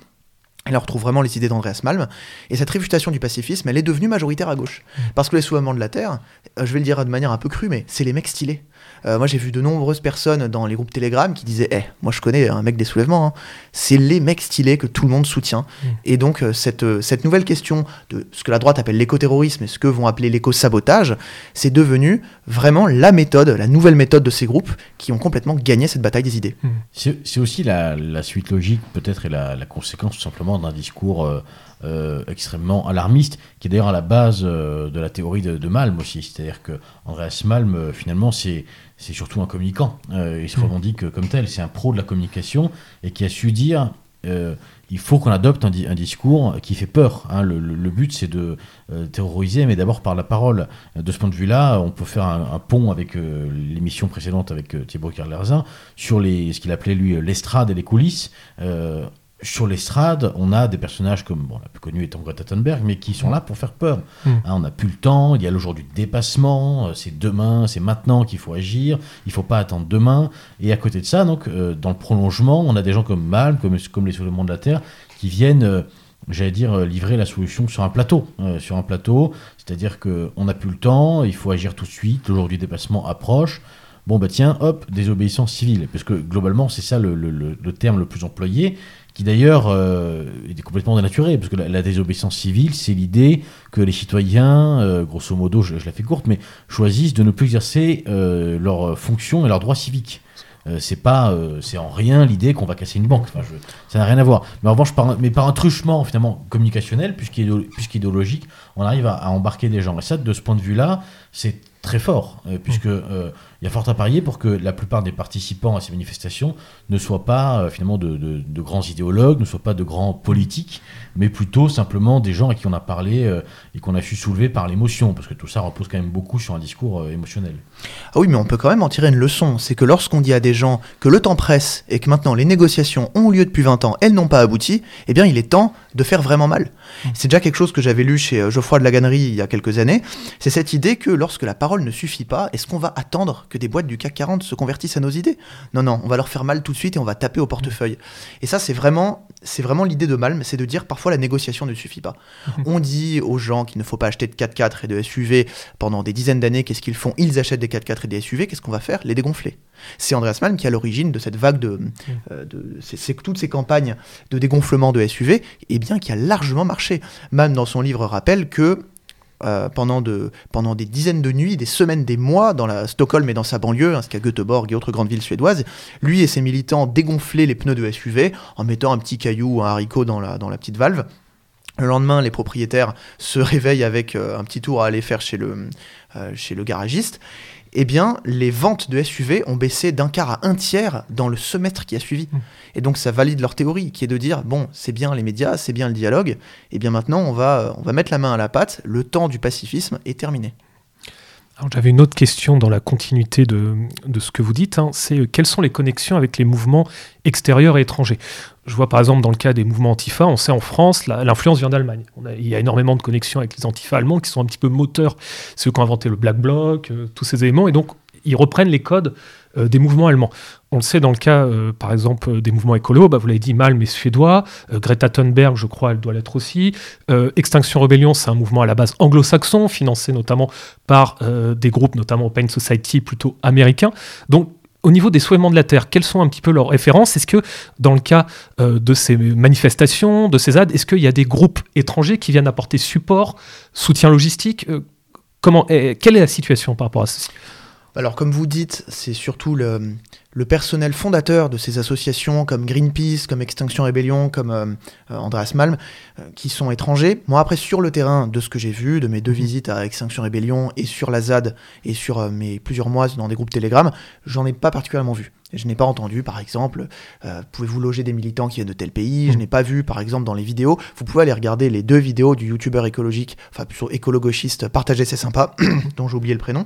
Et là, on retrouve vraiment les idées d'Andreas Malm. Et cette réfutation du pacifisme, elle est devenue majoritaire à gauche. Parce que les soulèvements de la Terre, euh, je vais le dire de manière un peu crue, mais c'est les mecs stylés. Euh, moi, j'ai vu de nombreuses personnes dans les groupes Telegram qui disaient Eh, moi je connais un mec des soulèvements, hein. c'est les mecs stylés que tout le monde soutient. Mm. Et donc, euh, cette, cette nouvelle question de ce que la droite appelle l'écoterrorisme et ce que vont appeler l'éco-sabotage, c'est devenu vraiment la méthode, la nouvelle méthode de ces groupes qui ont complètement gagné cette bataille des idées. C'est c'est aussi la, la suite logique, peut-être, et la, la conséquence tout simplement d'un discours euh, euh, extrêmement alarmiste, qui est d'ailleurs à la base euh, de la théorie de, de Malm aussi. C'est-à-dire que Andreas Malm, euh, finalement, c'est c'est surtout un communicant. Euh, il se Mm. revendique comme tel. C'est un pro de la communication et qui a su dire il faut qu'on adopte un, discours qui fait peur. Hein. Le, but, c'est de terroriser, mais d'abord par la parole. De ce point de vue-là, on peut faire un, pont avec l'émission précédente avec Thibaut Kerlerzin sur les, ce qu'il appelait, lui, l'estrade et les coulisses sur l'estrade, on a des personnages comme, bon, la plus connue étant Greta Thunberg, mais qui sont là pour faire peur. Mm. Hein, on n'a plus le temps, il y a le jour du dépassement, euh, c'est demain, c'est maintenant qu'il faut agir, il ne faut pas attendre demain. Et à côté de ça, donc, euh, dans le prolongement, on a des gens comme Malm, comme, comme les soulèvements de la Terre, qui viennent, euh, j'allais dire, livrer la solution sur un plateau. sur un plateau, c'est-à-dire qu'on n'a plus le temps, il faut agir tout de suite, le jour du dépassement approche bon bah tiens, hop, désobéissance civile, parce que globalement c'est ça le, terme le plus employé, qui d'ailleurs euh, est complètement dénaturé, parce que la, désobéissance civile, c'est l'idée que les citoyens, euh, grosso modo, je, la fais courte, mais choisissent de ne plus exercer euh, leurs fonctions et leurs droits civiques. c'est pas, c'est en rien l'idée qu'on va casser une banque. Ça n'a rien à voir. Mais en revanche, par un truchement finalement communicationnel, puisqu'idéologique, on arrive à, embarquer des gens. Et ça, de ce point de vue-là, c'est très fort, puisque il y a fort à parier pour que la plupart des participants à ces manifestations ne soient pas euh, finalement de, grands idéologues, ne soient pas de grands politiques, mais plutôt simplement des gens à qui on a parlé euh, et qu'on a su soulever par l'émotion, parce que tout ça repose quand même beaucoup sur un discours euh, émotionnel. Ah oui, mais on peut quand même en tirer une leçon. C'est que lorsqu'on dit à des gens que le temps presse et que maintenant les négociations ont lieu depuis 20 ans, elles n'ont pas abouti, eh bien il est temps de faire vraiment mal. C'est déjà quelque chose que j'avais lu chez Geoffroy de la Gannerie il y a quelques années. C'est cette idée que lorsque la parole ne suffit pas, est-ce qu'on va attendre que des boîtes du CAC 40 se convertissent à nos idées. Non, non, on va leur faire mal tout de suite et on va taper au portefeuille. Et ça, c'est vraiment, c'est vraiment l'idée de Malm, c'est de dire parfois la négociation ne suffit pas. on dit aux gens qu'il ne faut pas acheter de 4x4 et de SUV pendant des dizaines d'années, qu'est-ce qu'ils font? Ils achètent des 4x4 et des SUV, qu'est-ce qu'on va faire? Les dégonfler. C'est Andreas Malm qui est à l'origine de cette vague de, euh, de c'est, toutes ces campagnes de dégonflement de SUV, et eh bien qui a largement marché. Malm, dans son livre, rappelle que euh, pendant, de, pendant des dizaines de nuits, des semaines, des mois dans la Stockholm et dans sa banlieue, ainsi qu'à Göteborg et autres grandes villes suédoises. Lui et ses militants dégonflaient les pneus de SUV en mettant un petit caillou ou un haricot dans la, dans la petite valve. Le lendemain, les propriétaires se réveillent avec euh, un petit tour à aller faire chez le, euh, chez le garagiste eh bien, les ventes de SUV ont baissé d'un quart à un tiers dans le semestre qui a suivi. Mmh. Et donc, ça valide leur théorie, qui est de dire, bon, c'est bien les médias, c'est bien le dialogue, et eh bien maintenant, on va, on va mettre la main à la pâte, le temps du pacifisme est terminé. J'avais une autre question dans la continuité de, ce que vous dites, hein. c'est euh, quelles sont les connexions avec les mouvements extérieurs et étrangers? Je vois par exemple dans le cas des mouvements antifa, on sait en France, l'influence vient d'Allemagne. Il y a énormément de connexions avec les antifa allemands qui sont un petit peu moteurs, ceux qui ont inventé le Black Bloc, euh, tous ces éléments, et donc ils reprennent les codes euh, des mouvements allemands. On le sait dans le cas, euh, par exemple, des mouvements écolos, bah, vous l'avez dit, Malm est suédois, euh, Greta Thunberg, je crois, elle doit l'être aussi. Extinction Rebellion, c'est un mouvement à la base anglo-saxon, financé notamment par des groupes, notamment Open Society, plutôt américains. Donc, au niveau des soulèvements de la Terre, quelles sont un petit peu leurs références? Est-ce que dans le cas de ces manifestations, de ces ZAD, est-ce qu'il y a des groupes étrangers qui viennent apporter support, soutien logistique? Comment, Quelle est la situation par rapport à ceci? Alors comme vous dites, c'est surtout le, personnel fondateur de ces associations comme Greenpeace, comme Extinction Rebellion, comme euh, euh, Andreas Malm, euh, qui sont étrangers. Moi après sur le terrain, de ce que j'ai vu, de mes deux mhm. visites à Extinction Rebellion et sur la ZAD et sur mes plusieurs mois dans des groupes Telegram, j'en ai pas particulièrement vu. Je n'ai pas entendu, par exemple, pouvez-vous loger des militants qui viennent de tel pays? Je mhm. n'ai pas vu, par exemple, dans les vidéos. Vous pouvez aller regarder les deux vidéos du youtubeur écologique, enfin plutôt écolo-gauchiste, Partager c'est sympa, dont j'ai oublié le prénom,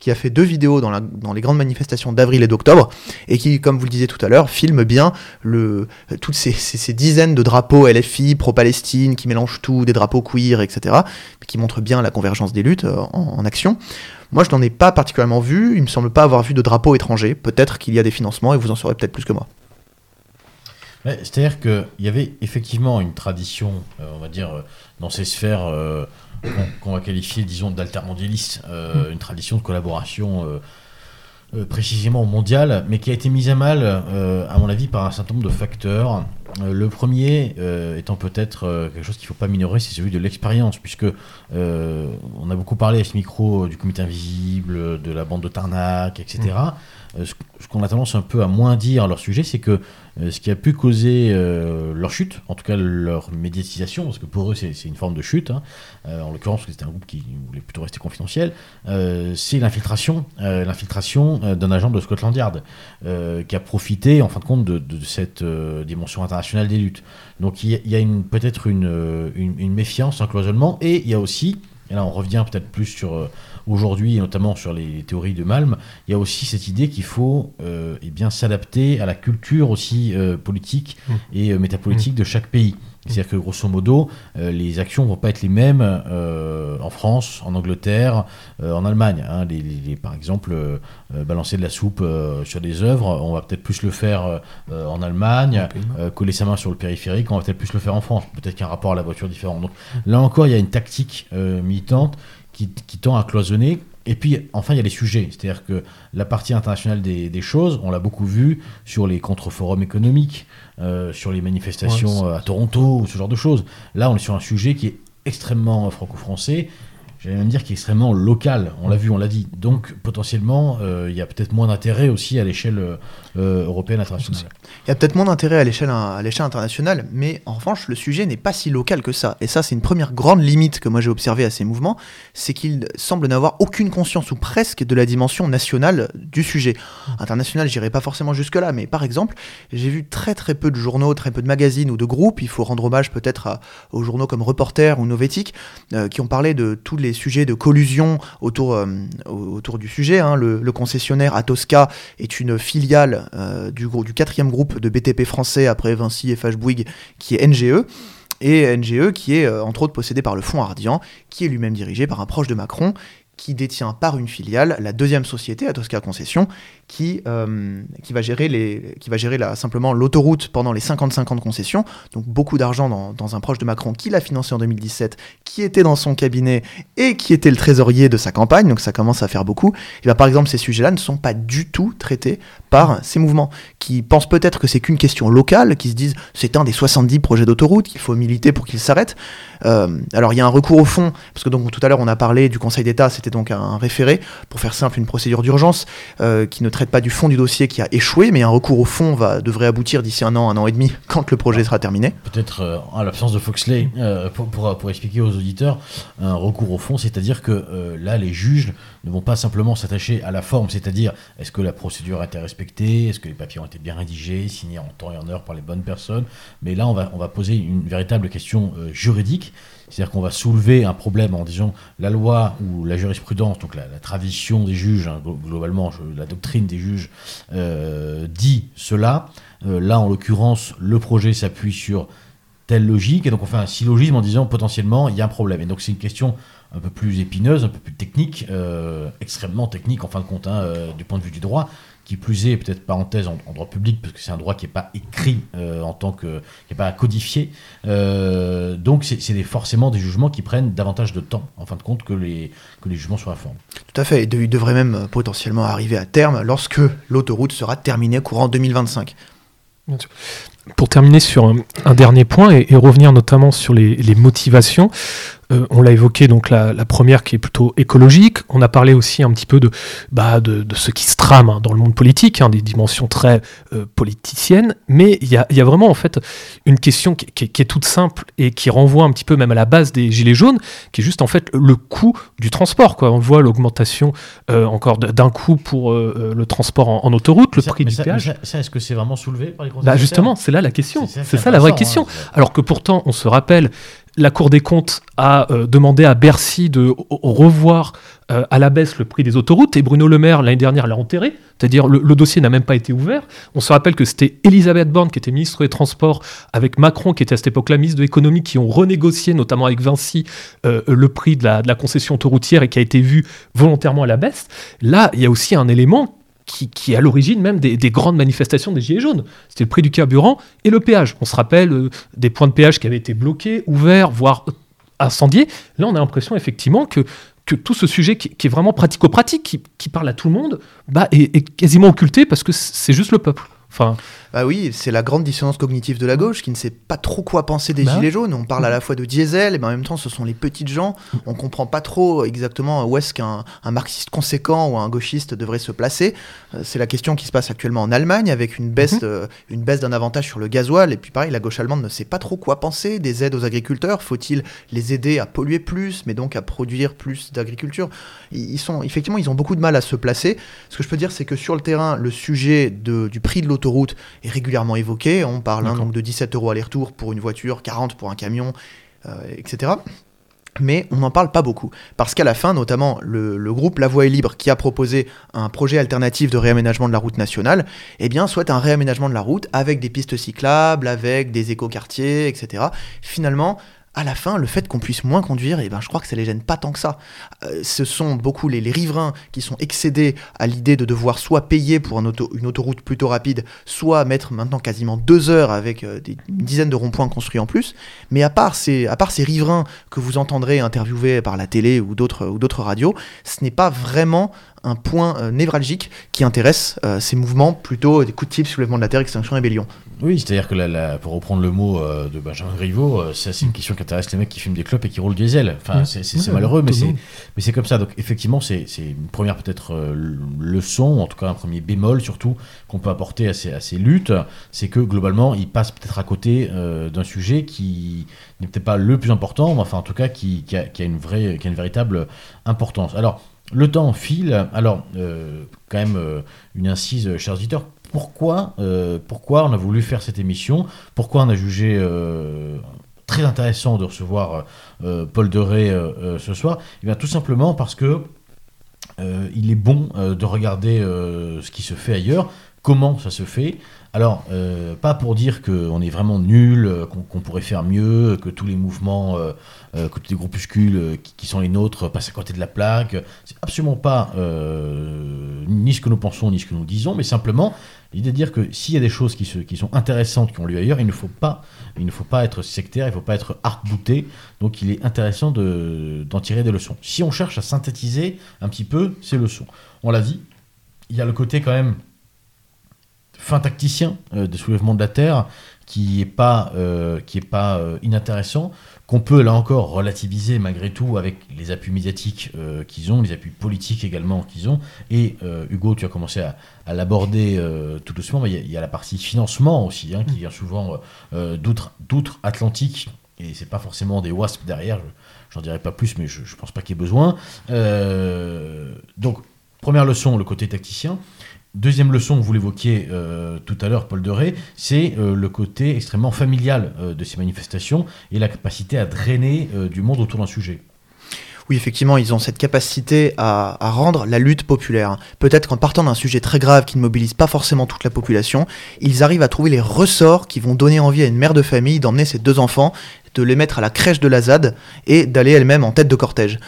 qui a fait deux vidéos dans, les grandes manifestations d'avril et d'octobre, et qui, comme vous le disiez tout à l'heure, filme bien toutes ces, dizaines de drapeaux LFI, pro-Palestine, qui mélangent tout, des drapeaux queer, etc., qui montrent bien la convergence des luttes euh, en, action. Moi, je n'en ai pas particulièrement vu, il me semble pas avoir vu de drapeaux étrangers, peut-être qu'il y a des financements, et vous en saurez peut-être plus que moi. C'est-à-dire qu'il y avait effectivement une tradition, euh, on va dire, euh, dans ces sphères qu'on va qualifier, disons, d'altermondialiste, euh, une tradition de collaboration euh, euh, précisément mondiale, mais qui a été mise à mal, à mon avis, par un certain nombre de facteurs. le premier étant peut-être quelque chose qu'il ne faut pas minorer, c'est celui de l'expérience, puisque on a beaucoup parlé à ce micro du comité invisible, de la bande de Tarnac, etc. ce qu'on a tendance un peu à moins dire à leur sujet, c'est que ce qui a pu causer leur chute, en tout cas leur médiatisation, parce que pour eux c'est une forme de chute, hein, en l'occurrence c'était un groupe qui voulait plutôt rester confidentiel, c'est l'infiltration, l'infiltration d'un agent de Scotland Yard qui a profité en fin de compte de, cette dimension internationale des luttes. Donc il y a, peut-être une, méfiance, un cloisonnement, et il y a aussi, et là on revient peut-être plus sur aujourd'hui, et notamment sur les théories de Malm, il y a aussi cette idée qu'il faut euh, eh bien s'adapter à la culture aussi euh, politique mmh. et euh, métapolitique de chaque pays. C'est-à-dire que grosso modo, les actions vont pas être les mêmes en France, en Angleterre, en Allemagne. Hein. Les, par exemple, balancer de la soupe sur des œuvres, on va peut-être plus le faire en Allemagne. coller sa main sur le périphérique, on va peut-être plus le faire en France. Peut-être qu'un rapport à la voiture différent. Donc là encore, il y a une tactique militante qui, tend à cloisonner. Et puis, enfin, il y a les sujets. C'est-à-dire que la partie internationale des, choses, on l'a beaucoup vu sur les contre-forums économiques, euh, sur les manifestations euh, à Toronto, ou ce genre de choses. Là, on est sur un sujet qui est extrêmement franco-français j'allais même dire, qui est extrêmement local. On l'a vu, on l'a dit. Donc, potentiellement, euh, il y a peut-être moins d'intérêt aussi à l'échelle euh, européenne internationale. Il y a peut-être moins d'intérêt à l'échelle à l'échelle internationale, mais en revanche, le sujet n'est pas si local que ça. Et ça, c'est une première grande limite que moi j'ai observée à ces mouvements, c'est qu'ils semblent n'avoir aucune conscience ou presque de la dimension nationale du sujet. International, j'irai pas forcément jusque-là, mais par exemple, j'ai vu très très peu de journaux, très peu de magazines ou de groupes. Il faut rendre hommage peut-être aux journaux comme Reporter ou Novétique, euh, qui ont parlé de tous les sujets de collusion autour, euh, autour du sujet. Hein. Le, concessionnaire Atosca est une filiale euh, du, du quatrième groupe de BTP français après Vinci et FH Bouygues, qui est NGE et NGE qui est euh, entre autres possédé par le Fonds Ardian, qui est lui-même dirigé par un proche de Macron, qui détient par une filiale la deuxième société, Atosca Concession, qui, euh, qui va gérer, la, simplement l'autoroute pendant les 55 ans de concession. Donc beaucoup d'argent dans, un proche de Macron qui l'a financé en 2017, qui était dans son cabinet et qui était le trésorier de sa campagne. Donc ça commence à faire beaucoup. Et bien, par exemple, ces sujets-là ne sont pas du tout traités par ces mouvements qui pensent peut-être que c'est qu'une question locale, qui se disent c'est un des 70 projets d'autoroute qu'il faut militer pour qu'il s'arrête. Euh, alors il y a un recours au fond, parce que donc tout à l'heure on a parlé du Conseil d'État, c'était donc un référé, pour faire simple, une procédure d'urgence euh, qui ne pas du fond du dossier qui a échoué, mais un recours au fond va, devrait aboutir d'ici un an, un an et demi, quand le projet sera terminé. Peut-être euh, à l'absence de Foxley, euh, pour, expliquer aux auditeurs, un recours au fond, c'est-à-dire que euh, là, les juges ne vont pas simplement s'attacher à la forme, c'est-à-dire est-ce que la procédure a été respectée, est-ce que les papiers ont été bien rédigés, signés en temps et en heure par les bonnes personnes, mais là, on va, on va poser une véritable question juridique c'est-à-dire qu'on va soulever un problème en disant la loi ou la jurisprudence, donc la, tradition des juges, hein, globalement la doctrine des juges, euh, dit cela. Euh, là, en l'occurrence, le projet s'appuie sur telle logique, et donc on fait un syllogisme en disant potentiellement il y a un problème. Et donc c'est une question un peu plus épineuse, un peu plus technique, euh, extrêmement technique en fin de compte, hein, du point de vue du droit qui plus est, peut-être parenthèse en, droit public, parce que c'est un droit qui n'est pas écrit euh, en tant que. qui n'est pas codifié. Euh, donc, c'est forcément des jugements qui prennent davantage de temps, en fin de compte, que les, que les jugements sur la forme. Tout à fait. Il devrait même potentiellement arriver à terme lorsque l'autoroute sera terminée courant 2025. Pour terminer sur un, dernier point et, revenir notamment sur les, les motivations, euh, on l'a évoqué, donc la, première qui est plutôt écologique. On a parlé aussi un petit peu de, bah, de, ce qui se trame hein, dans le monde politique, hein, des dimensions très euh, politiciennes. Mais il y a, vraiment en fait une question qui, est toute simple et qui renvoie un petit peu même à la base des gilets jaunes, qui est juste en fait le coût du transport. Quoi. On voit l'augmentation euh, encore d'un coût pour le transport en, autoroute, le prix du péage. Ça, est-ce que c'est vraiment soulevé par les bah Justement, c'est là la question. C'est ça, la vraie question. Hein. Alors que pourtant, on se rappelle la Cour des comptes a euh, demandé à Bercy de revoir euh, à la baisse le prix des autoroutes et Bruno Le Maire l'année dernière l'a enterré, c'est-à-dire le, dossier n'a même pas été ouvert. On se rappelle que c'était Elisabeth Borne qui était ministre des Transports avec Macron qui était à cette époque la ministre de l'économie qui ont renégocié notamment avec Vinci euh, le prix de la, de la concession autoroutière et qui a été vu volontairement à la baisse. Là, il y a aussi un élément qui, est à l'origine même des, grandes manifestations des Gilets jaunes. C'était le prix du carburant et le péage. On se rappelle euh, des points de péage qui avaient été bloqués, ouverts, voire incendiés. Là, on a l'impression effectivement que, tout ce sujet qui, est vraiment pratico-pratique, qui, parle à tout le monde, bah, est, quasiment occulté parce que c'est juste le peuple. Enfin, Bah oui, c'est la grande dissonance cognitive de la gauche qui ne sait pas trop quoi penser des Bah gilets jaunes. On parle à la fois de diesel, et en même temps, ce sont les petites gens. On comprend pas trop exactement où est-ce qu'un un marxiste conséquent ou un gauchiste devrait se placer. Euh, C'est la question qui se passe actuellement en Allemagne avec une baisse, euh, une baisse d'un avantage sur le gasoil. Et puis pareil, la gauche allemande ne sait pas trop quoi penser des aides aux agriculteurs. Faut-il les aider à polluer plus, mais donc à produire plus d'agriculture? Ils ils sont effectivement, ils ont beaucoup de mal à se placer. Ce que je peux dire, c'est que sur le terrain, le sujet de- du prix de l'autoroute est régulièrement évoqué. On parle hein, donc de 17 euros aller-retour pour une voiture, 40 pour un camion, euh, etc. Mais on n'en parle pas beaucoup. Parce qu'à la fin, notamment, le, le groupe La Voie est libre, qui a proposé un projet alternatif de réaménagement de la route nationale, eh bien, souhaite un réaménagement de la route avec des pistes cyclables, avec des écoquartiers, etc. Finalement, à la fin, le fait qu'on puisse moins conduire, eh ben, je crois que ça les gêne pas tant que ça. Euh, ce sont beaucoup les, riverains qui sont excédés à l'idée de devoir soit payer pour une autoroute plutôt rapide, soit mettre maintenant quasiment deux heures avec euh, des, une dizaine de ronds-points construits en plus. Mais à part, ces, à part ces riverains que vous entendrez interviewés par la télé ou d'autres radios, ce n'est pas vraiment un point euh, névralgique qui intéresse euh, ces mouvements, plutôt des coups de type soulèvement de la Terre, extinction, rébellion. Oui, c'est-à-dire que la- la- pour reprendre le mot euh, de Benjamin Griveaux, euh, c'est une question qui intéresse les mecs qui fument des clopes et qui roulent du diesel. Enfin, Mm. c'est- Ouais, malheureux, mais c'est mais c'est comme ça. Donc effectivement, c'est c'est une première peut-être euh, leçon, en tout cas un premier bémol surtout qu'on peut apporter à ces, à ces luttes, c'est que globalement, ils passent peut-être à côté d'un sujet qui n'est peut-être pas le plus important, mais enfin en tout cas qui, qui a, qui a une vraie, qui a une véritable importance. Alors le temps file. Alors euh, quand même euh, une incise, euh, chers auditeurs. Pourquoi, pourquoi on a voulu faire cette émission? Pourquoi on a jugé très intéressant de recevoir Paul euh, euh, ce soir? Eh bien, tout simplement parce que il est bon de regarder ce qui se fait ailleurs, comment ça se fait. Alors, euh, pas pour dire qu'on est vraiment nul, euh, qu'on pourrait faire mieux, que tous les mouvements, euh, que tous les groupuscules qui, sont les nôtres passent à côté de la plaque. C'est absolument pas ni ce que nous pensons, ni ce que nous disons, mais simplement l'idée de dire que s'il y a des choses qui, sont intéressantes, qui ont lieu ailleurs, il ne faut pas, être sectaire, il ne faut pas être arc-bouté. Donc, il est intéressant de- d'en tirer des leçons. Si on cherche à synthétiser un petit peu ces leçons, on l'a dit, il y a le côté quand même fin tacticien euh, des soulèvements de la terre qui est pas euh, qui est pas euh, inintéressant qu'on peut là encore relativiser malgré tout avec les appuis médiatiques qu'ils ont les appuis politiques également qu'ils ont. Et Hugo tu as commencé à, à l'aborder euh, tout doucement mais il y a- il y, a la partie financement aussi hein, qui vient souvent euh, d'outre d'outre Atlantique et c'est pas forcément des wasps derrière je- j'en dirai pas plus mais je, je pense pas qu'il y ait besoin. Euh, donc première leçon le côté tacticien Deuxième leçon, vous l'évoquiez euh, tout à l'heure, Paul Deré, c'est euh, le côté extrêmement familial euh, de ces manifestations et la capacité à drainer du monde autour d'un sujet. Oui, effectivement, ils ont cette capacité à, rendre la lutte populaire. Peut-être qu'en partant d'un sujet très grave qui ne mobilise pas forcément toute la population, ils arrivent à trouver les ressorts qui vont donner envie à une mère de famille d'emmener ses deux enfants, de les mettre à la crèche de la ZAD et d'aller elle-même en tête de cortège.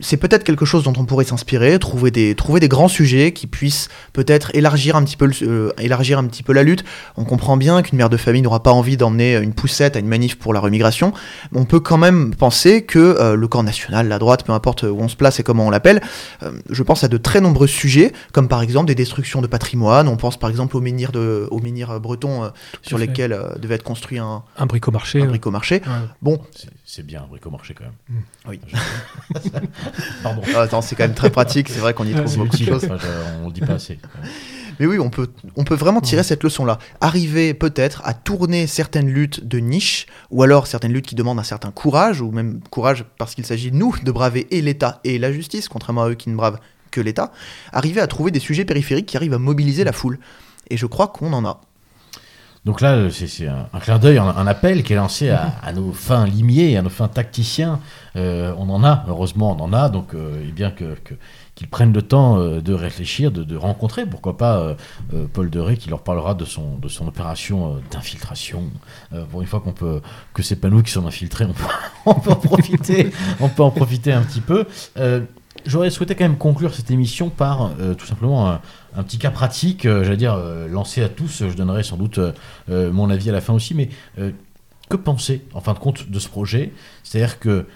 C'est peut-être quelque chose dont on pourrait s'inspirer, trouver des, trouver des grands sujets qui puissent peut-être élargir un petit peu, le- euh, élargir un petit peu la lutte. On comprend bien qu'une mère de famille n'aura pas envie d'emmener une poussette à une manif pour la remigration. On peut quand même penser que euh, le camp national, la droite, peu importe où on se place et comment on l'appelle, euh, je pense à de très nombreux sujets, comme par exemple des destructions de patrimoine. On pense par exemple aux menhirs, de, aux menhirs euh, bretons sur fait. lesquels euh, devait être construit un, un bricomarché. un bricomarché. ouais. Bon, C'est- bien un bricomarché quand même. Mm. Oui. Pardon. ah, attends, c'est quand même très pratique, c'est vrai qu'on y trouve beaucoup de choses. enfin, je- on le dit pas assez. Mais oui, on peut, on peut vraiment tirer cette leçon-là. Arriver peut-être à tourner certaines luttes de niche, ou alors certaines luttes qui demandent un certain courage, ou même courage parce qu'il s'agit, nous, de braver et l'État et la justice, contrairement à eux qui ne bravent que l'État, arriver à trouver des sujets périphériques qui arrivent à mobiliser la foule. Et je crois qu'on en a. Donc là, c'est c'est un, un clin d'œil, un, un appel qui est lancé à, à nos fins limiers, à nos fins tacticiens. Euh, on en a, heureusement, on en a. Donc, euh, eh bien que, que- qu'ils prennent le temps euh, de réfléchir, de, de rencontrer, pourquoi pas, euh, euh, Paul Deré qui leur parlera de son, de son opération euh, d'infiltration. Euh, pour une fois qu'on peut, que c'est pas nous qui sommes infiltrés, on peut, on peut en profiter, on peut en profiter un petit peu. Euh, J'aurais souhaité quand même conclure cette émission par euh, tout simplement un, petit cas pratique, euh, j'allais dire euh, lancé à tous. Je donnerai sans doute euh, mon avis à la fin aussi, mais que penser en fin de compte de ce projet? C'est-à-dire que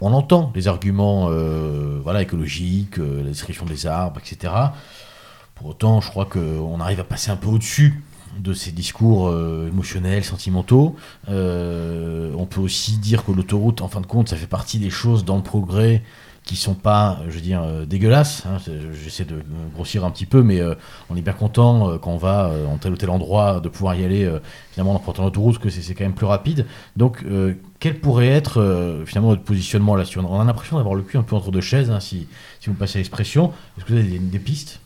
on entend les arguments voilà, écologiques, la destruction des arbres, etc. Pour autant, je crois qu'on arrive à passer un peu au-dessus de ces discours émotionnels, sentimentaux. On peut aussi dire que l'autoroute, en fin de compte, ça fait partie des choses dans le progrès qui sont pas, je veux dire, euh, dégueulasses. hein. J'essaie de grossir un petit peu, mais euh, on est bien content euh, quand on va euh, en tel ou tel endroit de pouvoir y aller euh, finalement en prenant l'autoroute, que c'est quand même plus rapide. Donc, euh, quel pourrait être euh, finalement notre positionnement là-dessus? On a l'impression d'avoir le cul un peu entre deux chaises, hein, si, si vous passez l'expression. Est-ce que vous avez des pistes?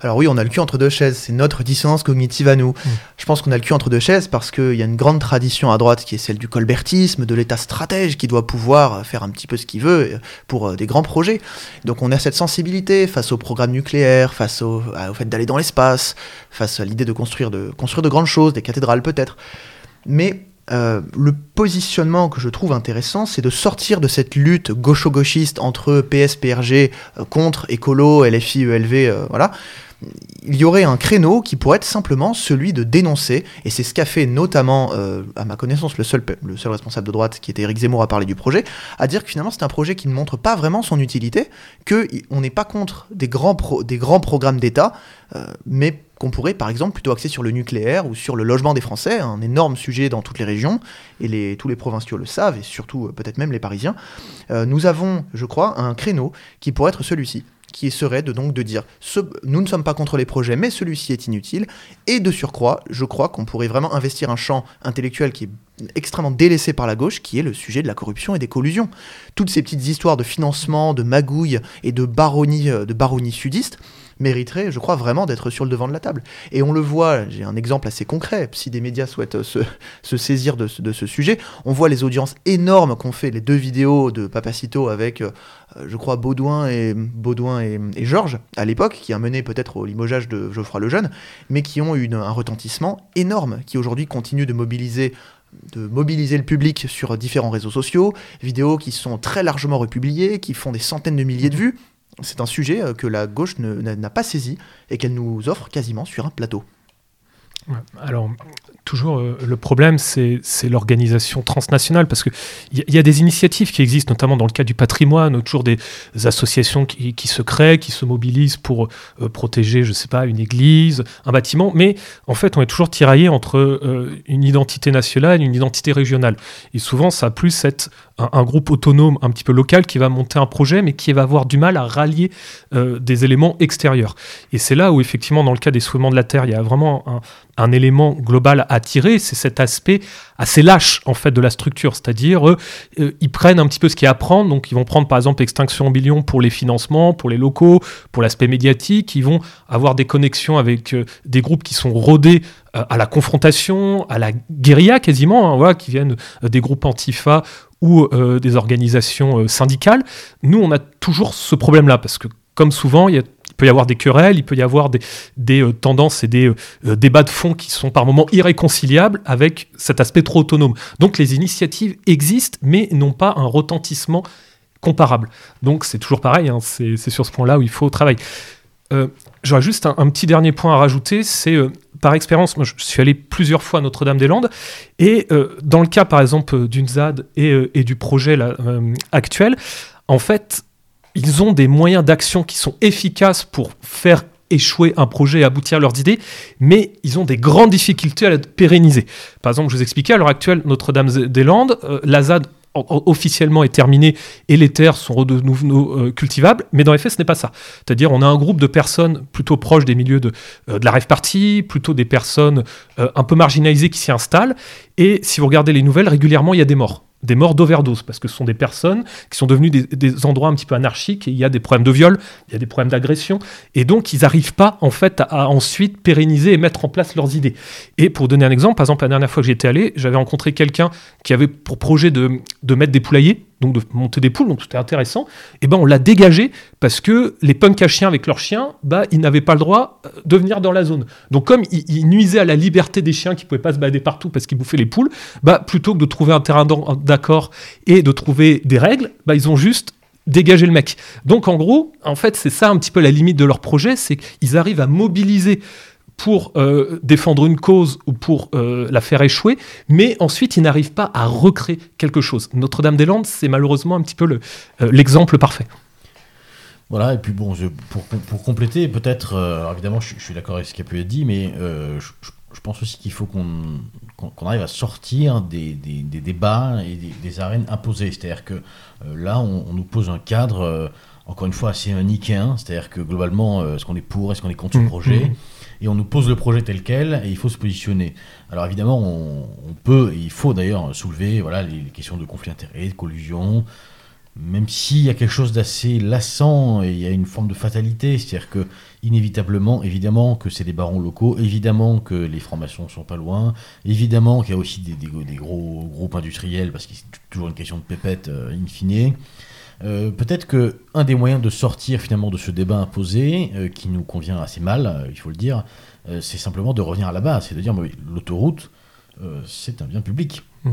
Alors oui, on a le cul entre deux chaises, c'est notre dissonance cognitive à nous. Je pense qu'on a le cul entre deux chaises parce qu'il y a une grande tradition à droite qui est celle du colbertisme, de l'État stratège qui doit pouvoir faire un petit peu ce qu'il veut euh, pour euh, des grands projets. Donc on a cette sensibilité face au programme nucléaire, face au, fait d'aller dans l'espace, face à l'idée de construire, de construire de grandes choses, des cathédrales peut-être. Mais euh, le positionnement que je trouve intéressant, c'est de sortir de cette lutte gaucho-gauchiste entre PS, PRG, euh, contre écolo, LFI, ELV, euh, voilà. Il y aurait un créneau qui pourrait être simplement celui de dénoncer, et c'est ce qu'a fait notamment, euh, à ma connaissance, le seul, responsable de droite, qui était Eric Zemmour, à parler du projet, à dire que finalement c'est un projet qui ne montre pas vraiment son utilité, qu'on n'est pas contre des grands, des grands programmes d'État, euh, mais qu'on pourrait par exemple plutôt axer sur le nucléaire ou sur le logement des Français, un énorme sujet dans toutes les régions, et les, tous les provinciaux le savent, et surtout euh, peut-être même les Parisiens. Nous avons, je crois, un créneau qui pourrait être celui-ci qui serait de donc de dire nous ne sommes pas contre les projets mais celui-ci est inutile. Et de surcroît je crois qu'on pourrait vraiment investir un champ intellectuel qui est extrêmement délaissé par la gauche qui est le sujet de la corruption et des collusions. Toutes ces petites histoires de financement de magouilles et de baronnie euh, de baronnie sudiste mériteraient je crois vraiment d'être sur le devant de la table et on le voit j'ai un exemple assez concret si des médias souhaitent euh, se, saisir de, ce- sujet on voit les audiences énormes qu'ont fait les deux vidéos de Papacito avec euh, je crois Baudouin et Baudouin et, Georges à l'époque, qui a mené peut-être au limogeage de Geoffroy Lejeune, mais qui ont eu un retentissement énorme, qui aujourd'hui mobiliser de mobiliser le public sur différents réseaux sociaux, vidéos qui sont très largement republiées, qui font des centaines de milliers de vues. C'est un sujet euh, que la gauche n'a pas saisi et qu'elle nous offre quasiment sur un plateau. Alors, toujours, euh, le problème, c'est l'organisation transnationale, parce qu'il y, y a des initiatives qui existent, notamment dans le cas du patrimoine, toujours des associations qui, se créent, qui se mobilisent pour euh, protéger, je sais pas, une église, un bâtiment, mais en fait, on est toujours tiraillé entre euh, une identité nationale et une identité régionale. Et souvent, ça a plus être un, groupe autonome, un petit peu local, qui va monter un projet, mais qui va avoir du mal à rallier des éléments extérieurs. Et c'est là où, effectivement, dans le cas des soulèvements de la Terre, il y a vraiment un, un élément global à c'est cet aspect assez lâche en fait de la structure, c'est-à-dire euh, euh, ils prennent un petit peu ce qu'il y a à prendre, donc ils vont prendre par exemple Extinction Billion pour les financements, pour les locaux, pour l'aspect médiatique, ils vont avoir des connexions avec euh, des groupes qui sont rodés euh, à la confrontation, à la guérilla quasiment, hein, voilà, qui viennent des groupes antifa ou des organisations syndicales. Nous, on a toujours ce problème-là parce que comme souvent, il y a peut y avoir des querelles, il peut y avoir des, euh, tendances et des euh, euh, débats de fond qui sont par moments irréconciliables avec cet aspect trop autonome. Donc les initiatives existent, mais n'ont pas un retentissement comparable. Donc c'est toujours pareil, hein, c'est sur ce point-là où il faut travailler. J'aurais juste un, petit dernier point à rajouter, c'est par expérience, moi je suis allé plusieurs fois à Notre-Dame-des-Landes, et dans le cas par exemple d'une ZAD et, du projet actuel, en fait, ils ont des moyens d'action qui sont efficaces pour faire échouer un projet et aboutir à leurs idées, mais ils ont des grandes difficultés à le pérenniser. Par exemple, je vous expliquais, à l'heure actuelle, Notre-Dame-des-Landes, euh, la ZAD officiellement est terminée et les terres sont de nouveau euh, cultivables, mais dans les faits, ce n'est pas ça. C'est-à-dire, on a un groupe de personnes plutôt proches des milieux de, euh, de la rêve party, plutôt des personnes euh, un peu marginalisées qui s'y installent, et si vous regardez les nouvelles, régulièrement, il y a des morts des morts d'overdose, parce que ce sont des personnes qui sont devenues des, endroits un petit peu anarchiques, et il y a des problèmes de viol, il y a des problèmes d'agression, et donc ils n'arrivent pas en fait à, à ensuite pérenniser et mettre en place leurs idées. Et pour donner un exemple, par exemple, la dernière fois que j'étais allé, j'avais rencontré quelqu'un qui avait pour projet de, de mettre des poulaillers, donc de monter des poules, donc c'était intéressant, et ben on l'a dégagé parce que les punks à chiens avec leurs chiens, bah ils n'avaient pas le droit euh, de venir dans la zone. Donc comme ils, nuisaient à la liberté des chiens qui pouvaient pas se balader partout parce qu'ils bouffaient les poules, bah plutôt que de trouver un terrain d'accord et de trouver des règles, bah ils ont juste dégagé le mec. Donc en gros, en fait, c'est ça un petit peu la limite de leur projet, c'est qu'ils arrivent à mobiliser pour euh, défendre une cause ou pour euh, la faire échouer, mais ensuite ils n'arrivent pas à recréer quelque chose. Notre-Dame-des-Landes, c'est malheureusement un petit peu le- euh, l'exemple parfait. Voilà, et puis bon, je- pour, pour compléter, peut-être, évidemment, je, je suis d'accord avec ce qui a pu être dit, mais je, pense aussi qu'il faut qu'on qu'on arrive à sortir des, des- des débats et des, des arènes imposées. C'est-à-dire que là, on, on nous pose un cadre, encore une fois, assez manichéen. C'est-à-dire que globalement, est-ce qu'on est pour, est-ce qu'on est contre ce Mhm. projet? Et on nous pose le projet tel quel et il faut se positionner. Alors évidemment, on, peut et il faut d'ailleurs soulever voilà, les, questions de conflit d'intérêts, de collusion, même s'il y a quelque chose d'assez lassant et il y a une forme de fatalité, c'est-à-dire que inévitablement, évidemment que c'est des barons locaux, évidemment que les francs-maçons sont pas loin, évidemment qu'il y a aussi des gros groupes industriels parce que c'est toujours une question de pépette euh, in fine. Euh, Peut-être que un des moyens de sortir finalement de ce débat imposé, euh, qui nous convient assez mal, euh, il faut le dire, c'est simplement de revenir à la base, c'est de dire oui, l'autoroute, c'est un bien public. Mm.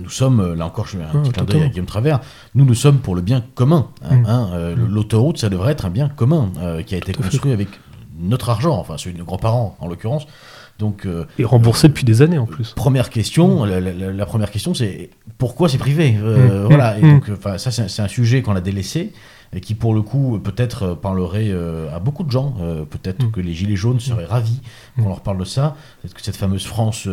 Nous sommes, là encore, je fais un Ah, petit clin d'œil à. Guillaume Travers, nous, nous sommes pour le bien commun. hein, Mm. hein, Mm. L'autoroute, ça devrait être un bien commun qui a été construit avec notre argent, enfin celui de nos grands-parents en l'occurrence. Donc, euh, Et remboursé depuis des années en plus. Première question, la, la- la- la première question c'est pourquoi c'est privé Euh, Mm, Voilà, et mm, donc enfin, ça c'est un- c'est un sujet qu'on a délaissé et qui pour le coup peut-être euh, parlerait euh, à beaucoup de gens. Euh, peut-être Mm. que les gilets jaunes seraient ravis qu'on Mm. leur parle de ça. Peut-être que cette fameuse France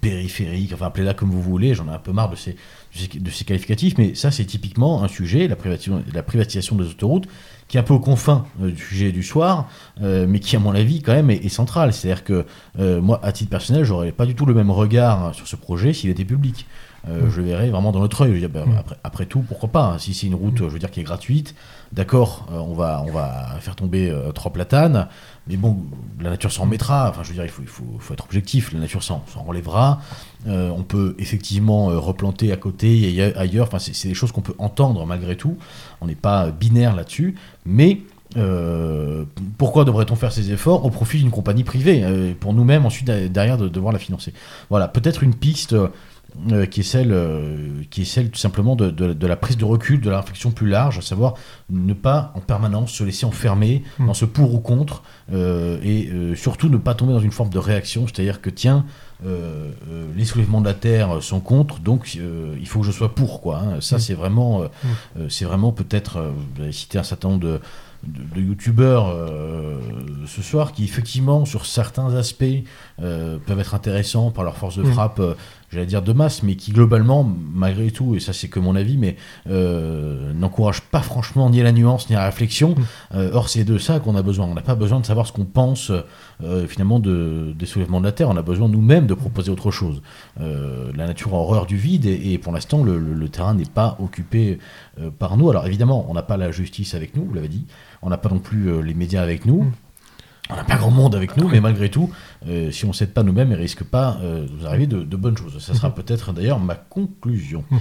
périphérique, enfin appelez-la comme vous voulez, j'en ai un peu marre de ces, de ces, de ces qualificatifs, mais ça c'est typiquement un sujet, la privatisation, la privatisation des autoroutes, qui est un peu aux confins euh, du sujet du soir, euh, mais qui à mon avis quand même est, est central. C'est-à-dire que euh, moi, à titre personnel, j'aurais pas du tout le même regard sur ce projet s'il était public. Euh, Mm. Je le verrais vraiment dans notre œil. Bah, Mm. après, après tout, pourquoi pas hein. Si c'est une route, je veux dire, qui est gratuite, d'accord, euh, on, va, on va faire tomber euh, trois platanes, mais bon, la nature s'en mettra. Enfin, je veux dire, il faut, il faut, faut être objectif. La nature s'en relèvera. On peut effectivement replanter à côté et aille- ailleurs. Enfin, c'est c'est des choses qu'on peut entendre malgré tout. On n'est pas binaire là-dessus, mais euh, pourquoi devrait-on faire ces efforts au profit d'une compagnie privée euh, pour nous-mêmes ensuite derrière de devoir la financer? Voilà, peut-être une piste euh, qui est celle, euh, qui est celle tout simplement de, de- de la prise de recul, de la réflexion plus large, à savoir ne pas en permanence se laisser enfermer Mm. dans ce pour ou contre, euh, et surtout ne pas tomber dans une forme de réaction, c'est-à-dire que tiens, les soulèvements de la terre sont contre, donc il faut que je sois pour quoi. hein. Ça Mm. c'est vraiment, euh, c'est vraiment peut-être, vous avez cité un certain nombre de, de, de youtubeurs euh, ce soir qui effectivement sur certains aspects euh, peuvent être intéressants par leur force de Mm. frappe, euh, j'allais dire de masse, mais qui globalement, malgré tout, et ça c'est que mon avis, mais euh, n'encouragent pas franchement ni la nuance ni la réflexion. Mm. Euh, or c'est de ça qu'on a besoin. On n'a pas besoin de savoir ce qu'on pense euh, finalement de, des soulèvements de la terre. On a besoin nous-mêmes de proposer autre chose. Euh, la nature a horreur du vide et, et pour l'instant le, le- le terrain n'est pas occupé euh, par nous. Alors évidemment, on n'a pas la justice avec nous, vous l'avez dit. On n'a pas non plus euh, les médias avec nous. On n'a pas grand monde avec nous, mais malgré tout, euh, si on ne s'aide pas nous-mêmes, il risque pas euh, de nous arriver de, de bonnes choses. Ça sera peut-être d'ailleurs ma conclusion.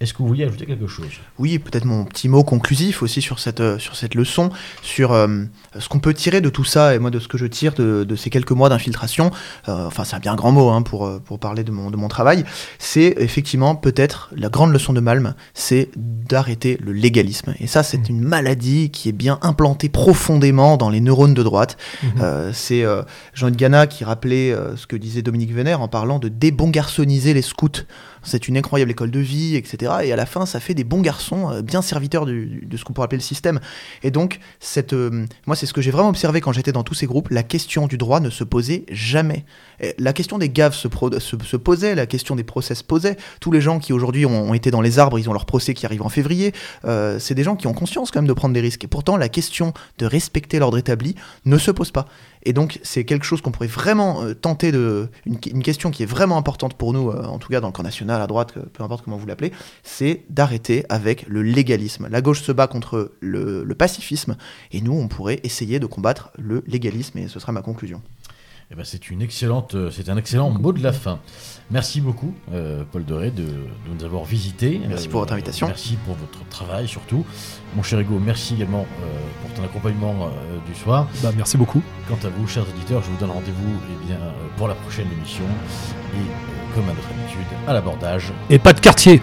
Est-ce que vous vouliez ajouter quelque chose? Oui, peut-être mon petit mot conclusif aussi sur cette, euh, sur cette leçon, sur euh, ce qu'on peut tirer de tout ça, et moi de ce que je tire de, de ces quelques mois d'infiltration, euh, enfin c'est un bien grand mot hein, pour, pour parler de mon, de mon travail, c'est effectivement peut-être la grande leçon de Malm, c'est d'arrêter le légalisme. Et ça c'est une maladie qui est bien implantée profondément dans les neurones de droite. Euh, c'est Jean-Yves Gana qui rappelait ce que disait Dominique Vénère en parlant de débongarçonniser les scouts. C'est une incroyable école de vie, etc. Et à la fin, ça fait des bons garçons, euh, bien serviteurs de ce qu'on pourrait appeler le système. Et donc, euh, moi, c'est ce que j'ai vraiment observé quand j'étais dans tous ces groupes. La question du droit ne se posait jamais. La question des gaves se, posait, la question des procès se posait. Tous les gens qui aujourd'hui ont, ont été dans les arbres, ils ont leur procès qui arrive en février. Euh, c'est des gens qui ont conscience quand même de prendre des risques. Et pourtant, la question de respecter l'ordre établi ne se pose pas. Et donc, c'est quelque chose qu'on pourrait vraiment euh, tenter de. Une, question qui est vraiment importante pour nous, euh, en tout cas dans le camp national, à droite, peu importe comment vous l'appelez, c'est d'arrêter avec le légalisme. La gauche se bat contre le, le pacifisme, et nous, on pourrait essayer de combattre le légalisme, et ce sera ma conclusion. Eh ben, c'est une excellente, euh, c'est un excellent mot de la fin. Merci beaucoup, euh, Paul Doré, de, de nous avoir visités. Merci pour votre invitation. Merci pour votre travail surtout. Mon cher Hugo, merci également euh, pour ton accompagnement euh, du soir. Bah, merci beaucoup. Quant à vous, chers auditeurs, je vous donne rendez-vous eh bien, euh, pour la prochaine émission. Et euh, comme à notre habitude, à l'abordage. Et pas de quartier